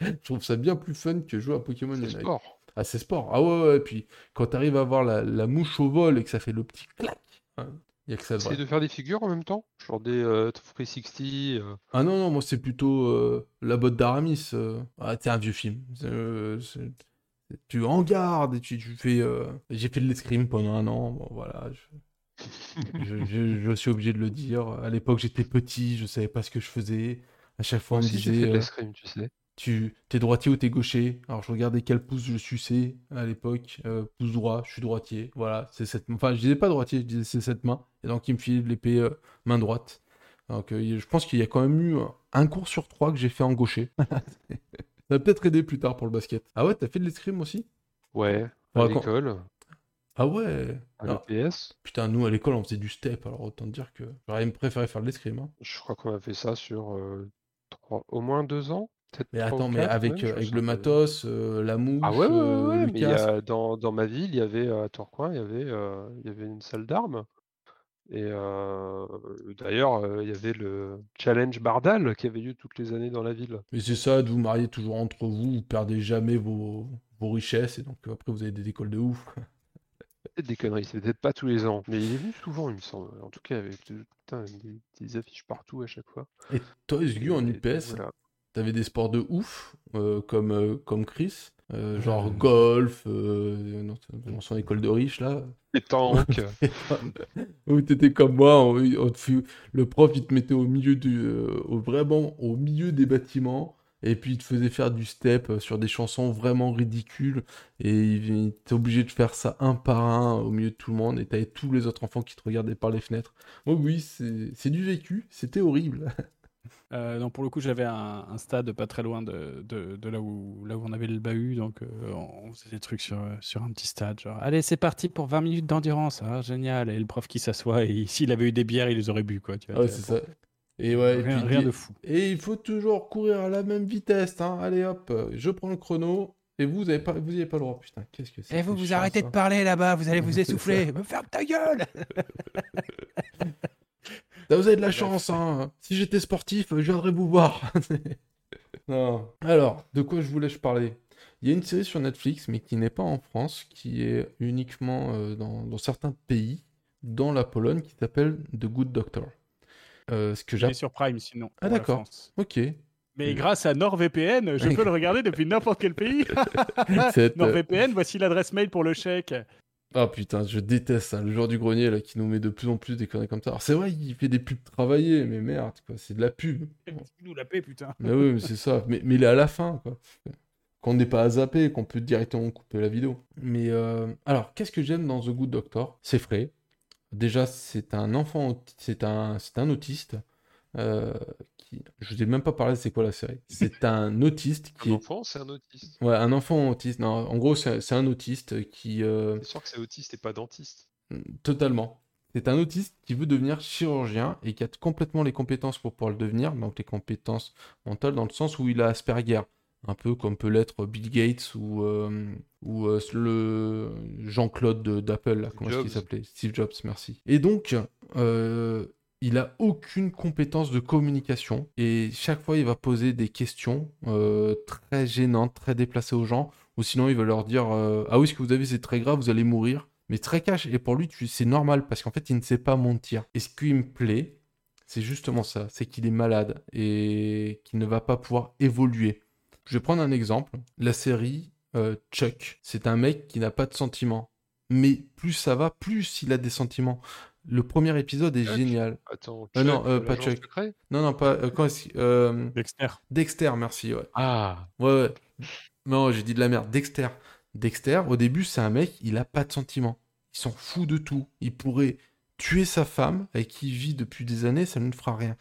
Speaker 3: Je trouve ça bien plus fun que jouer à Pokémon Unite.
Speaker 4: sport.
Speaker 3: Ah, c'est sport. Ah ouais, ouais. Et puis quand t'arrives à voir la, la mouche au vol et que ça fait le petit clac, il y a que ça de vrai.
Speaker 4: de faire des figures en même temps, genre des euh, 360. euh,
Speaker 3: Ah non, non, moi c'est plutôt euh, la botte d'Aramis. euh. Ah, c'est un vieux film. Tu en gardes et tu, tu fais. J'ai fait de l'escrime pendant un an. Bon, voilà. Je... je, je- je suis obligé de le dire. À l'époque, j'étais petit, je savais pas ce que je faisais. À chaque fois, on me
Speaker 4: aussi, j'ai
Speaker 3: disait
Speaker 4: fait de l'escrime, tu sais.
Speaker 3: Tu t'es droitier ou t'es gaucher? Alors je regardais quel pouce je suçais à l'époque. Euh, pouce droit, je suis droitier. Voilà, c'est cette. Enfin, je disais pas droitier, je disais c'est cette main. Et donc il me filait de l'épée euh, main droite. Donc euh, je pense qu'il y a quand même eu un cours sur trois que j'ai fait en gaucher. Ça va peut-être aider plus tard pour le basket. Ah ouais, t'as fait de l'escrime aussi?
Speaker 4: Ouais, à
Speaker 3: Ouais, quand-
Speaker 4: l'école,
Speaker 3: Ah ouais.
Speaker 4: à l'EPS.
Speaker 3: putain, nous à l'école on faisait du step, alors autant te dire que j'aurais même préféré faire de l'escrime. hein.
Speaker 4: Je crois qu'on a fait ça sur euh, trois- au moins deux ans.
Speaker 3: Mais attends, mais
Speaker 4: quatre
Speaker 3: avec,
Speaker 4: même,
Speaker 3: euh, avec le matos, euh, la mouche,
Speaker 4: Ah ouais, ouais, ouais,
Speaker 3: euh,
Speaker 4: ouais,
Speaker 3: le
Speaker 4: mais il y
Speaker 3: casque.
Speaker 4: a, dans, dans ma ville, il y avait à Tourcoing, il y avait, euh, il y avait une salle d'armes. Et euh, d'ailleurs, euh, il y avait le challenge Bardal qui avait lieu toutes les années dans la ville.
Speaker 3: Mais c'est ça, de vous marier toujours entre vous, vous perdez jamais vos, vos richesses, et donc après vous avez des écoles de ouf.
Speaker 4: Des conneries, c'est peut-être pas tous les ans, mais il est venu souvent, il me semble. En tout cas, avec putain, des, des affiches partout à chaque fois.
Speaker 3: Et toi, Esgu, en UPS,
Speaker 4: voilà.
Speaker 3: t'avais des sports de ouf, euh, comme, comme Chris, euh, genre golf, euh, dans, son école de riche là,
Speaker 4: Pétanque.
Speaker 3: où t'étais comme moi, on- on te fit- le prof il te mettait au milieu du, euh, au- vraiment au milieu des bâtiments. Et puis il te faisait faire du step euh, sur des chansons vraiment ridicules. Et il était obligé de faire ça un par un au milieu de tout le monde. Et t'avais tous les autres enfants qui te regardaient par les fenêtres. Oh oui, c'est du vécu. C'était horrible.
Speaker 5: Euh, non, pour le coup, j'avais un, un stade pas très loin de, de, de là, où, là où on avait le bahut, donc euh, on faisait des trucs sur, euh, sur un petit stade, genre allez, c'est parti pour 20 minutes d'endurance, ah, génial. Et le prof qui s'assoit, et s'il avait eu des bières, il les aurait bu, quoi. Tu vois,
Speaker 3: Ah ouais, c'est
Speaker 5: bon.
Speaker 3: ça. Et ouais, et
Speaker 5: rien,
Speaker 3: puis-
Speaker 5: rien de fou.
Speaker 3: Et il faut toujours courir à la même vitesse, hein. Allez hop, euh, je prends le chrono. Et vous, vous avez pas, vous y avez pas le droit. Putain, qu'est-ce que c'est
Speaker 5: Et Eh, vous, vous arrêtez de parler là-bas, vous allez vous essouffler. Me ferme ta gueule
Speaker 3: Ah, Vous avez de la chance, hein. Si j'étais sportif, je viendrais vous voir. non. Alors, de quoi je voulais je parler? Il y a une série sur Netflix, mais qui n'est pas en France, qui est uniquement euh, dans, dans certains pays, dans la Pologne, qui s'appelle The Good Doctor. Euh, ce que
Speaker 5: J'ai sur Prime sinon.
Speaker 3: Ah, d'accord. Ok.
Speaker 5: Mais grâce à NordVPN, je peux le regarder depuis n'importe quel pays. NordVPN, voici l'adresse mail pour le chèque.
Speaker 3: Ah putain, je déteste ça, le joueur du grenier là qui nous met de plus en plus des conneries comme ça. Alors c'est vrai, il fait des pubs travaillées, mais merde, quoi, c'est de la pub.
Speaker 5: nous la paix, putain.
Speaker 3: Mais oui, mais c'est ça. Mais, mais il est à la fin, quoi. Qu'on n'est pas à zapper, qu'on peut directement couper la vidéo. Mais euh, alors, qu'est-ce que j'aime dans The Good Doctor? C'est frais. Déjà, c'est un enfant, c'est un, c'est un autiste. Euh, qui... Je vous ai même pas parlé de c'est quoi la série? C'est un autiste qui
Speaker 4: Un
Speaker 3: est...
Speaker 4: enfant, c'est un autiste.
Speaker 3: Ouais, un enfant autiste. Non, en gros, c'est un autiste qui... euh,
Speaker 4: C'est sûr que c'est autiste et pas dentiste.
Speaker 3: Totalement. C'est un autiste qui veut devenir chirurgien et qui a complètement les compétences pour pouvoir le devenir, donc les compétences mentales dans le sens où il a Asperger, un peu comme peut l'être Bill Gates ou, euh, ou euh, le Jean-Claude de- d'Apple, comment est-ce qu'il s'appelait? Steve Jobs, merci. Et donc, euh, il a aucune compétence de communication et chaque fois il va poser des questions euh, très gênantes, très déplacées aux gens, ou sinon il va leur dire euh, ah oui ce que vous avez c'est très grave, vous allez mourir, mais très cash et pour lui c'est normal parce qu'en fait il ne sait pas mentir. Et ce qui me plaît, c'est justement ça, c'est qu'il est malade et qu'il ne va pas pouvoir évoluer. Je vais prendre un exemple, la série euh, Chuck, c'est un mec qui n'a pas de sentiments, mais plus ça va, plus il a des sentiments. Le premier épisode est
Speaker 4: Chuck
Speaker 3: génial.
Speaker 4: Attends,
Speaker 3: Euh, non,
Speaker 4: Chuck,
Speaker 3: euh, pas
Speaker 4: l'agent
Speaker 3: Chuck.
Speaker 4: secret
Speaker 3: Non, non, pas. euh, quand est-ce que- euh,
Speaker 5: Dexter.
Speaker 3: Dexter, merci, ouais.
Speaker 4: Ah,
Speaker 3: Ouais, ouais. Non, j'ai dit de la merde. Dexter. Dexter, au début, c'est un mec, il a pas de sentiments. Il s'en fout de tout. Il pourrait tuer sa femme, avec qui il vit depuis des années, ça ne fera rien.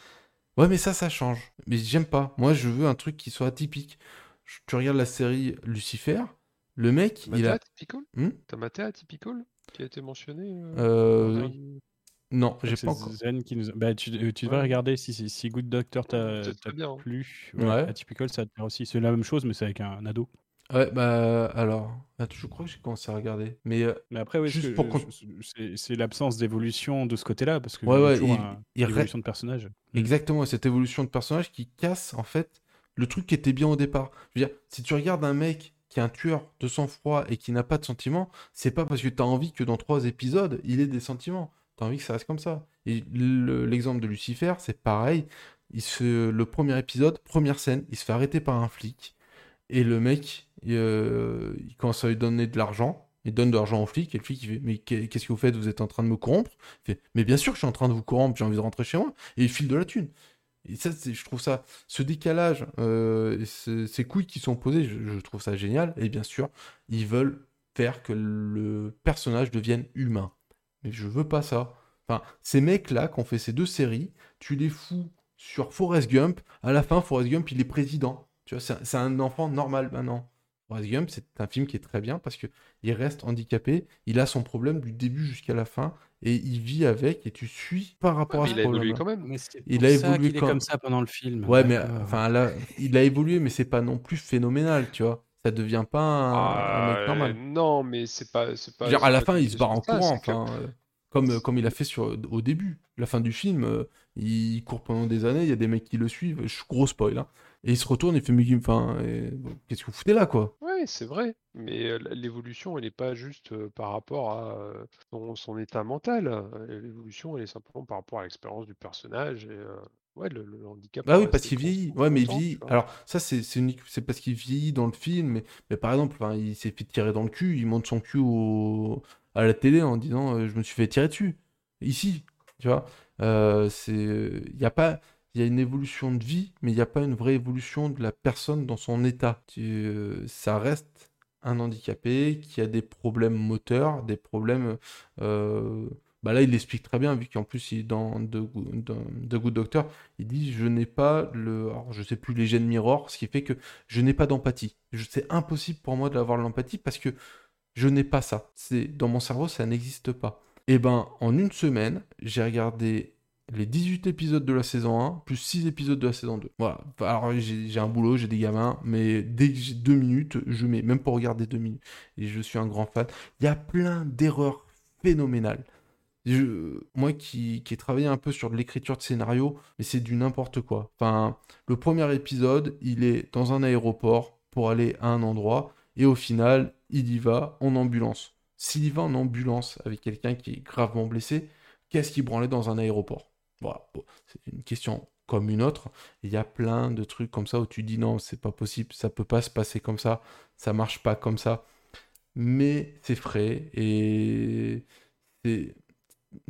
Speaker 3: Ouais, mais ça, ça change. Mais j'aime pas. Moi, je veux un truc qui soit atypique. Je- Tu regardes la série Lucifer, le mec,
Speaker 4: t'as
Speaker 3: il
Speaker 4: maté
Speaker 3: a.
Speaker 4: Atypical?
Speaker 3: Hmm?
Speaker 4: T'as maté Atypical? Qui a été mentionné euh,
Speaker 3: Euh, Non, j'ai pas encore.
Speaker 5: Zen qui nous... bah, tu, euh, tu devrais
Speaker 4: Ouais.
Speaker 5: regarder si, si, si Good Doctor t'a
Speaker 4: hein.
Speaker 5: plu.
Speaker 3: Ouais.
Speaker 5: Atypical, ça te plaît aussi. C'est la même chose, mais c'est avec un, un ado.
Speaker 3: Ouais, bah alors. Je crois que j'ai commencé à regarder. Mais euh,
Speaker 5: Mais après, oui,
Speaker 3: Juste pour
Speaker 5: c'est l'absence d'évolution de ce côté-là, parce que
Speaker 3: Ouais, ouais,
Speaker 5: toujours
Speaker 3: il-
Speaker 5: un-
Speaker 3: il
Speaker 5: une évolution de personnage.
Speaker 3: Exactement, cette évolution de personnage qui casse en fait le truc qui était bien au départ. Je veux dire, si tu regardes un mec qui est un tueur de sang-froid et qui n'a pas de sentiments, c'est pas parce que tu as envie que dans trois épisodes, il ait des sentiments. Tu as envie que ça reste comme ça. Et le- l'exemple de Lucifer, c'est pareil. Il le premier épisode, première scène, il se fait arrêter par un flic. Et le mec, il, euh, il commence à lui donner de l'argent. Il donne de l'argent au flic. Et le flic, il fait Mais qu'est- qu'est-ce que vous faites? Vous êtes en train de me corrompre? Il fait Mais bien sûr que je suis en train de vous corrompre, j'ai envie de rentrer chez moi. Et il file de la thune. Et ça, je trouve ça, ce décalage, euh, ces couilles qui sont posées, je, trouve ça génial. Et bien sûr, ils veulent faire que le personnage devienne humain. Mais je veux pas ça. Enfin, ces mecs-là, qui ont fait ces deux séries, tu les fous sur Forrest Gump. À la fin, Forrest Gump, il est président. Tu vois, c'est un enfant normal maintenant. Forrest Gump, c'est un film qui est très bien parce que il reste handicapé, il a son problème du début jusqu'à la fin et il vit avec et tu suis par rapport
Speaker 4: Ouais,
Speaker 3: à ce
Speaker 4: il a évolué
Speaker 3: problème.
Speaker 4: quand même.
Speaker 5: Mais
Speaker 3: Il a
Speaker 5: ça
Speaker 3: évolué
Speaker 5: qu'il est
Speaker 3: quand-
Speaker 5: comme ça pendant le film.
Speaker 3: Ouais, mais enfin là, il a évolué, mais c'est pas non plus phénoménal, tu vois. Ça devient pas un, un mec
Speaker 4: Ah,
Speaker 3: normal.
Speaker 4: Non, mais c'est pas, pas.
Speaker 3: dire, à la
Speaker 4: pas
Speaker 3: fin, il se barre en courant,
Speaker 4: que-
Speaker 3: enfin, euh, comme, comme il a fait sur, au début. La fin du film, euh, il court pendant des années, il y a des mecs qui le suivent, je, gros spoil, hein. Et il se retourne, il fait, mais enfin, et- bon, qu'est-ce que vous foutez là, quoi?
Speaker 4: Ouais, c'est vrai, mais euh, l'évolution, elle n'est pas juste euh, par rapport à euh, son, son état mental. L'évolution, elle est simplement par rapport à l'expérience du personnage et euh, ouais, le, le handicap.
Speaker 3: Ah oui, parce qu'il vieillit. Ouais, mais il vieillit. Alors, ça, c'est unique. C'est parce qu'il vieillit dans le film. Mais, mais par exemple, il s'est fait tirer dans le cul. Il monte son cul au- à la télé en disant euh, Je me suis fait tirer dessus. Ici, tu vois. Euh, c'est. Il y a pas. Il y a une évolution de vie, mais il n'y a pas une vraie évolution de la personne dans son état. Euh, ça reste un handicapé qui a des problèmes moteurs, des problèmes. euh, Bah là, il l'explique très bien, vu qu'en plus, il est dans The Good, Doctor, il dit je n'ai pas le alors, je sais plus les gènes mirror ce qui fait que je n'ai pas d'empathie c'est impossible pour moi d'avoir l'empathie parce que je n'ai pas ça dans mon cerveau ça n'existe pas et ben en une semaine j'ai regardé les 18 épisodes de la saison 1, plus 6 épisodes de la saison 2. Voilà. Alors, j'ai un boulot, j'ai des gamins, mais dès que j'ai deux minutes, je mets, même pour regarder deux minutes. Et je suis un grand fan. Il y a plein d'erreurs phénoménales. Moi qui, ai travaillé un peu sur l'écriture de scénario, mais c'est du n'importe quoi. Enfin, le premier épisode, il est dans un aéroport pour aller à un endroit, et au final, il y va en ambulance. S'il y va en ambulance avec quelqu'un qui est gravement blessé, qu'est-ce qui branlait dans un aéroport? Voilà, bon, c'est une question comme une autre. Il y a plein de trucs comme ça où tu dis non, c'est pas possible, ça peut pas se passer comme ça, ça marche pas comme ça. Mais c'est frais et c'est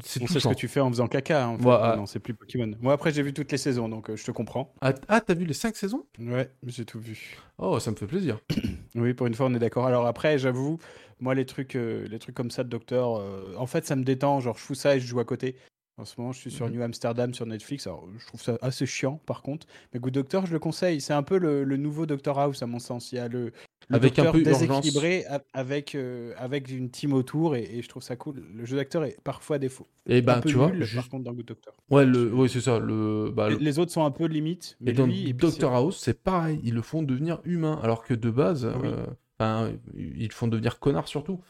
Speaker 3: c'est
Speaker 5: ce que tu fais en faisant caca. hein, en fait.
Speaker 3: Voilà.
Speaker 5: Non, c'est plus Pokémon. Moi, après, j'ai vu toutes les saisons, donc euh, je te comprends.
Speaker 3: Ah, ah, t'as vu les 5 saisons?
Speaker 5: Ouais, j'ai tout vu.
Speaker 3: Oh, ça me fait plaisir.
Speaker 5: Oui, pour une fois, on est d'accord. Alors après, j'avoue, moi, les trucs, euh, les trucs comme ça de docteur, euh, en fait, ça me détend. Genre, je fous ça et je joue à côté. En ce moment, je suis sur
Speaker 3: Mhm.
Speaker 5: New Amsterdam sur Netflix. Alors, je trouve ça assez chiant, par contre. Mais Good Doctor, je le conseille. C'est un peu le, le nouveau Doctor House, à mon sens. Il y a le, le
Speaker 3: Avec un peu
Speaker 5: déséquilibré avec, euh, avec une team autour et, et je trouve ça cool. Le jeu d'acteur est parfois défaut.
Speaker 3: Et
Speaker 5: un
Speaker 3: bah,
Speaker 5: peu
Speaker 3: tu vois,
Speaker 5: nul, par contre, dans Good Doctor.
Speaker 3: ouais, le, ouais, c'est ça. Le, bah,
Speaker 5: Les,
Speaker 3: le-
Speaker 5: les autres sont un peu limite. Mais
Speaker 3: Et dans
Speaker 5: lui,
Speaker 3: Doctor House, c'est pareil. Ils le font devenir humain, alors que de base,
Speaker 5: Oui.
Speaker 3: euh, ils le font devenir connard surtout.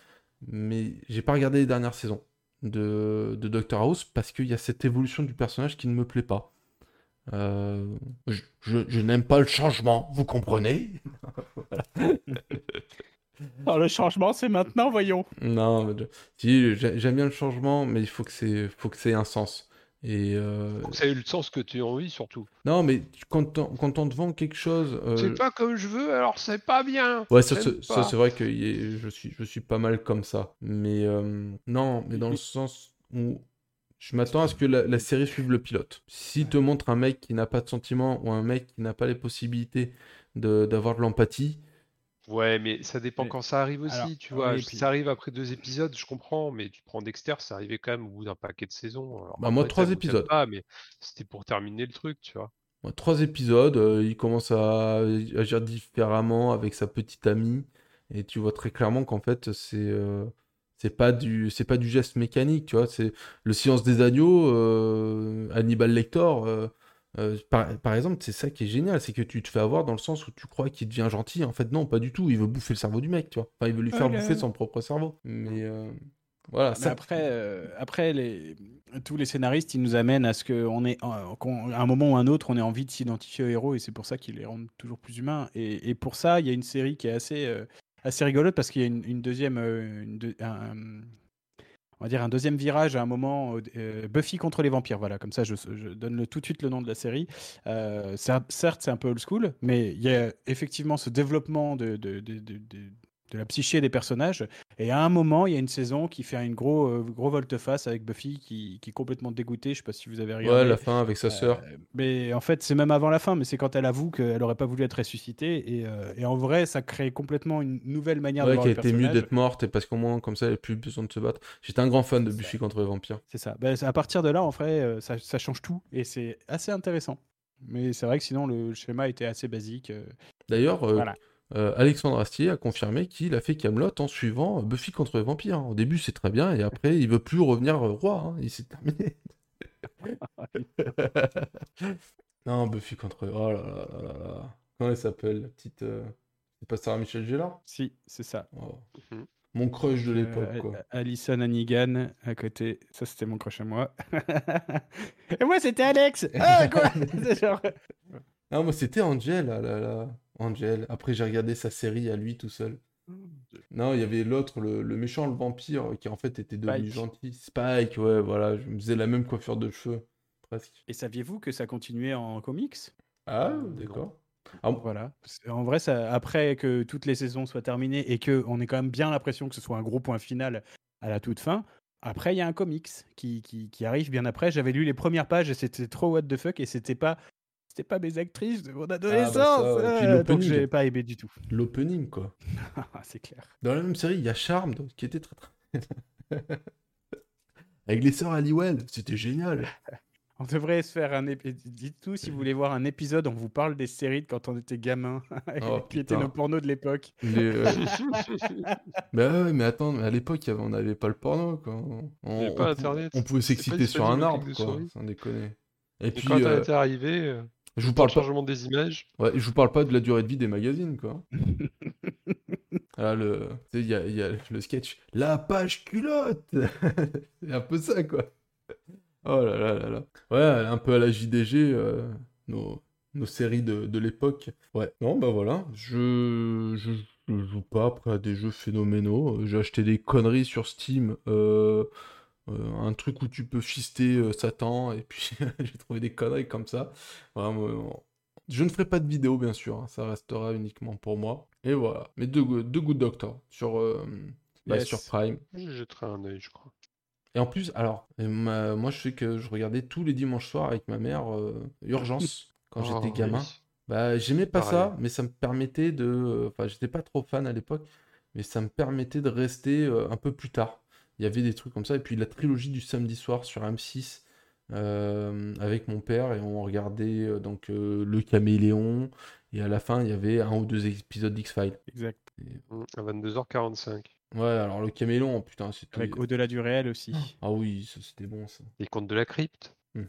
Speaker 3: Mais j'ai pas regardé les dernières saisons de, de Doctor House parce qu'il y a cette évolution du personnage qui ne me plaît pas. Euh, je je- je n'aime pas le changement, vous comprenez?
Speaker 5: Oh, le changement, c'est maintenant, voyons.
Speaker 3: Non, mais je- si, j'ai- j'aime bien le changement, mais il faut que c'est, faut que c'est un sens. Et euh,
Speaker 4: ça ait le sens que tu as envie, surtout.
Speaker 3: non, mais quand on, quand on te vend quelque chose, euh,
Speaker 4: C'est pas comme je veux, alors c'est pas bien.
Speaker 3: Ouais, ça, c'est- vrai que y est- je suis, je suis pas mal comme ça. Mais euh, non, mais dans le sens où je m'attends à ce que la, la série suive le pilote. S'il te montre un mec qui n'a pas de sentiments ou un mec qui n'a pas les possibilités de- d'avoir de l'empathie,
Speaker 4: Ouais, mais ça dépend
Speaker 5: Mais-
Speaker 4: quand ça arrive aussi,
Speaker 5: alors,
Speaker 4: tu vois.
Speaker 5: oui,
Speaker 4: Si
Speaker 5: puis-
Speaker 4: ça arrive après deux épisodes, je comprends, mais tu prends Dexter, c'est arrivé quand même au bout d'un paquet de saisons. Alors,
Speaker 3: Bah, moi, trois épisodes.
Speaker 4: Pas, mais c'était pour terminer le truc, tu vois.
Speaker 3: ouais, trois épisodes, euh, il commence à agir différemment avec sa petite amie. Et tu vois très clairement qu'en fait, c'est. euh, C'est pas du, c'est pas du geste mécanique, tu vois. C'est le silence des agneaux, euh, Hannibal Lecter. Euh, par, par exemple, c'est ça qui est génial, c'est que tu te fais avoir dans le sens où tu crois qu'il devient gentil. En fait, non, pas du tout. Il veut bouffer le cerveau du mec, tu vois. Enfin, il veut lui faire bouffer son propre cerveau. Mais euh, voilà,
Speaker 5: Mais
Speaker 3: ça.
Speaker 5: après, euh, après les, tous les scénaristes, ils nous amènent à ce qu'on est, euh, à un moment ou un autre, on ait envie de s'identifier aux héros et c'est pour ça qu'ils les rendent toujours plus humains. Et, et pour ça, il y a une série qui est assez, euh, assez rigolote parce qu'il y a une, une deuxième, une deux- un, on va dire un deuxième virage à un moment. euh, Buffy contre les vampires, voilà, comme ça, je, donne tout de suite le nom de la série. Euh, cer- certes, c'est un peu old school, mais il y a effectivement ce développement de, de- la psyché des personnages. Et à un moment, il y a une saison qui fait une gros, euh, gros volte-face avec Buffy qui, qui est complètement dégoûtée. Je sais pas si vous avez regardé.
Speaker 3: Ouais, la fin avec sa sœur.
Speaker 5: Euh, mais en fait, c'est même avant la fin, mais c'est quand elle avoue qu'elle aurait pas voulu être ressuscitée. Et, euh, et en vrai, ça crée complètement une nouvelle manière de voir
Speaker 3: qui a été mieux d'être morte et parce qu'au moins, comme ça, elle n'a plus besoin de se battre. J'étais un grand fan de Buffy contre les vampires.
Speaker 5: C'est ça. Ben, à partir de là, en vrai, ça, ça change tout et c'est assez intéressant. Mais c'est vrai que sinon, le schéma était assez basique.
Speaker 3: D'ailleurs,
Speaker 5: Voilà.
Speaker 3: Euh, Alexandre Astier a confirmé qu'il a fait Camelot en suivant Buffy contre les vampires. Au début, c'est très bien, et après, il veut plus revenir euh, roi. hein. Il s'est terminé. non, Buffy contre. Oh là là là là là. Comment elle s'appelle, la petite. euh, C'est pas Sarah Michel Gellar?
Speaker 5: Si, c'est ça.
Speaker 3: Oh.
Speaker 4: Mhm.
Speaker 3: Mon crush de l'époque,
Speaker 5: Euh,
Speaker 3: quoi.
Speaker 5: Alison Hannigan à côté. Ça, c'était mon crush à moi. et moi, c'était Alex. Ah, quoi C'est genre-
Speaker 3: Non, moi, c'était Angel, là, là, là. Angel. Après, j'ai regardé sa série à lui tout seul. Non, il y avait l'autre, le, le méchant, le vampire, qui en fait était devenu
Speaker 5: Spike.
Speaker 3: gentil. Spike, ouais, voilà, je me faisais la même coiffure de cheveux, presque.
Speaker 5: Et saviez-vous que ça continuait en comics?
Speaker 3: Ah,
Speaker 4: Euh,
Speaker 3: d'accord. Ah,
Speaker 5: Voilà. Que En vrai, ça, après que toutes les saisons soient terminées et que on ait quand même bien l'impression que ce soit un gros point final à la toute fin, après il y a un comics qui, qui, qui arrive bien après. J'avais lu les premières pages et c'était trop what the fuck et c'était pas c'était pas mes actrices de mon adolescence.
Speaker 3: Ah, bah ça,
Speaker 5: euh, donc j'ai pas aimé du tout.
Speaker 3: l'opening, quoi.
Speaker 5: C'est clair.
Speaker 3: Dans la même série, il y a Charmed, qui était très très... Avec les sœurs Halliwell, c'était génial.
Speaker 5: On devrait se faire un épisode. Dites-nous si vous voulez voir un épisode où on vous parle des séries de quand on était gamin,
Speaker 3: Oh,
Speaker 5: qui étaient nos pornos de l'époque.
Speaker 3: Les, euh, mais ouais, mais attends, mais à l'époque, on n'avait pas le porno, quoi. On,
Speaker 4: pas
Speaker 3: pouvait s'exciter sur un arbre, quoi. Sans déconner. Et
Speaker 4: Et
Speaker 3: puis,
Speaker 4: quand
Speaker 3: euh,
Speaker 4: est arrivé, euh,
Speaker 3: je vous parle
Speaker 4: le
Speaker 3: pas.
Speaker 4: des images,
Speaker 3: Ouais, je vous parle pas de la durée de vie des magazines, quoi. Là, le, il y y a le sketch. La page culotte C'est un peu ça, quoi. Oh là là là là. Ouais, un peu à la JDG, euh, nos, nos séries de, de l'époque. Ouais, non, bah voilà. Je, je, je joue pas après à des jeux phénoménaux. J'ai acheté des conneries sur Steam. euh, euh, un truc où tu peux fister euh, Satan, et puis j'ai trouvé des conneries comme ça. Vraiment, je ne ferai pas de vidéo, bien sûr, hein, ça restera uniquement pour moi. Et voilà, mais deux, deux Good Doctor sur, euh, bah,
Speaker 5: Yes.
Speaker 3: sur Prime.
Speaker 4: je jetterai un œil, je crois.
Speaker 3: Et en plus, alors, ma- moi je sais que je regardais tous les dimanches soirs avec ma mère euh, Urgence quand
Speaker 4: Oh,
Speaker 3: j'étais gamin.
Speaker 4: oui.
Speaker 3: Bah, j'aimais pas ça, mais ça me permettait de. euh, Enfin, j'étais pas trop fan à l'époque, mais ça me permettait de rester euh, un peu plus tard. Il y avait des trucs comme ça, et puis la trilogie du samedi soir sur M6 euh, avec mon père, et on regardait euh, donc euh, Le Caméléon, et à la fin, il y avait un ou deux épisodes d'X-Files.
Speaker 5: Exact.
Speaker 4: Mm, À 22h45.
Speaker 3: Ouais, alors Le Caméléon, putain, c'était.
Speaker 5: Avec au-delà du réel aussi.
Speaker 3: Ah oui, ça, c'était bon ça.
Speaker 4: Les contes de la crypte.
Speaker 3: Mhm.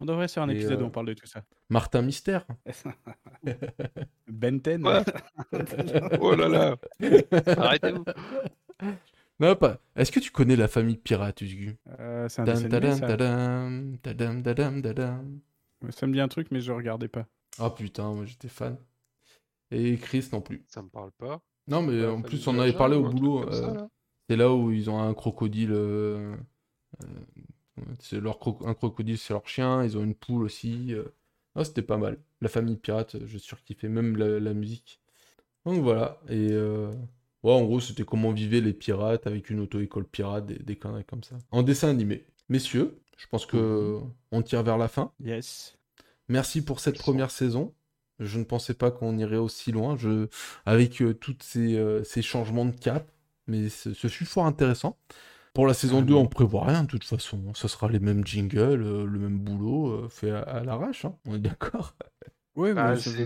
Speaker 5: On devrait faire un
Speaker 3: Et,
Speaker 5: épisode où on parle de tout ça.
Speaker 3: Martin Mystère.
Speaker 5: Benten.
Speaker 4: Ouais. oh là là Arrêtez-vous
Speaker 3: Non, pas. Est-ce que tu connais la famille pirate, Usgu?
Speaker 5: Euh, c'est un dessin animé, ça.
Speaker 3: tadam, tadam, tadam, tadam.
Speaker 5: Ouais, Ça me dit un truc, mais je regardais pas.
Speaker 3: Ah putain, moi j'étais fan. Et Chris non plus.
Speaker 4: Ça me parle pas.
Speaker 3: Non, mais
Speaker 4: La
Speaker 3: en plus, on avait
Speaker 4: Jaja
Speaker 3: parlé
Speaker 4: ou
Speaker 3: au
Speaker 4: un truc
Speaker 3: boulot.
Speaker 4: comme ça,
Speaker 3: euh,
Speaker 4: là?
Speaker 3: c'est là où ils ont un crocodile. euh, euh, c'est leur cro- un crocodile, c'est leur chien. Ils ont une poule aussi. euh. Ah, c'était pas mal. La famille pirate, je surkiffais même la, la musique. Donc voilà. Et euh, ouais, en gros, c'était comment vivaient les pirates avec une auto-école pirate, des, des conneries comme ça. En dessin animé. Messieurs, je pense que on tire vers la fin.
Speaker 5: Yes.
Speaker 3: Merci pour cette première saison. Je ne pensais pas qu'on irait aussi loin. Je... Avec euh, tous ces, euh, ces changements de cap. Mais ce, ce fut fort intéressant. Pour la saison
Speaker 5: Ah
Speaker 3: 2,
Speaker 5: oui.
Speaker 3: on prévoit rien de toute façon. Ce sera les mêmes jingles, euh, le même boulot euh, fait à, à l'arrache. hein. On est d'accord?
Speaker 5: Oui,
Speaker 4: Ah,
Speaker 5: mais ça
Speaker 4: c'est-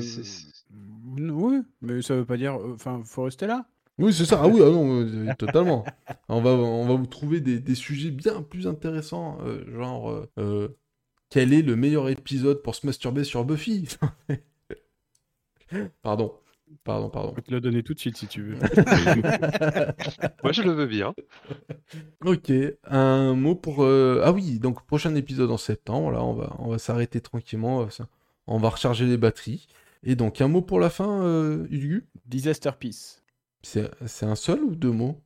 Speaker 5: veut... Oui, mais ça veut pas dire. Enfin, faut rester là.
Speaker 3: Oui, c'est ça. Ah oui, ah non, euh, totalement. On va, on va vous trouver des, des sujets bien plus intéressants. euh, genre, euh, quel est le meilleur épisode pour se masturber sur Buffy? Pardon. Pardon, pardon.
Speaker 5: Je peux te le donner tout de suite si tu veux.
Speaker 4: Moi, je le veux bien.
Speaker 3: Ok, un mot pour... euh, Ah oui, donc prochain épisode en septembre, là, on va, on va s'arrêter tranquillement, on va, s- on va recharger les batteries. Et donc, un mot pour la fin, euh, Hugu
Speaker 5: Disaster Peace.
Speaker 3: C'est c'est un seul ou deux mots?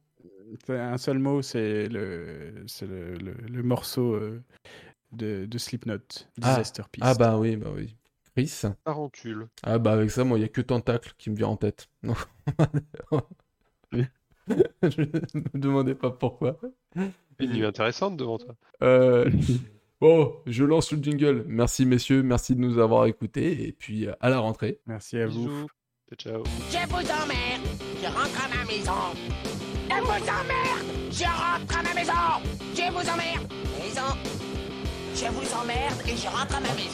Speaker 5: C'est Un seul mot, c'est le, c'est le, le, le morceau euh, de, de Slipknot.
Speaker 3: Ah.
Speaker 5: Disaster Peace.
Speaker 3: Ah bah oui, bah oui. Chris?
Speaker 4: Tarentule.
Speaker 3: Ah bah avec ça, moi, il n'y a que Tentacle qui me vient en tête. Non. Je ne me demandais pas pourquoi.
Speaker 4: Une nuit intéressante devant toi.
Speaker 3: Euh, Bon, je lance le jingle. Merci messieurs, merci de nous avoir écoutés. Et puis euh, à la rentrée.
Speaker 5: Merci à vous.
Speaker 4: Ciao.
Speaker 6: Je vous emmerde, je rentre à ma maison. Je vous emmerde, je rentre à ma maison. Je vous emmerde, maison. Je vous emmerde et je rentre à ma maison.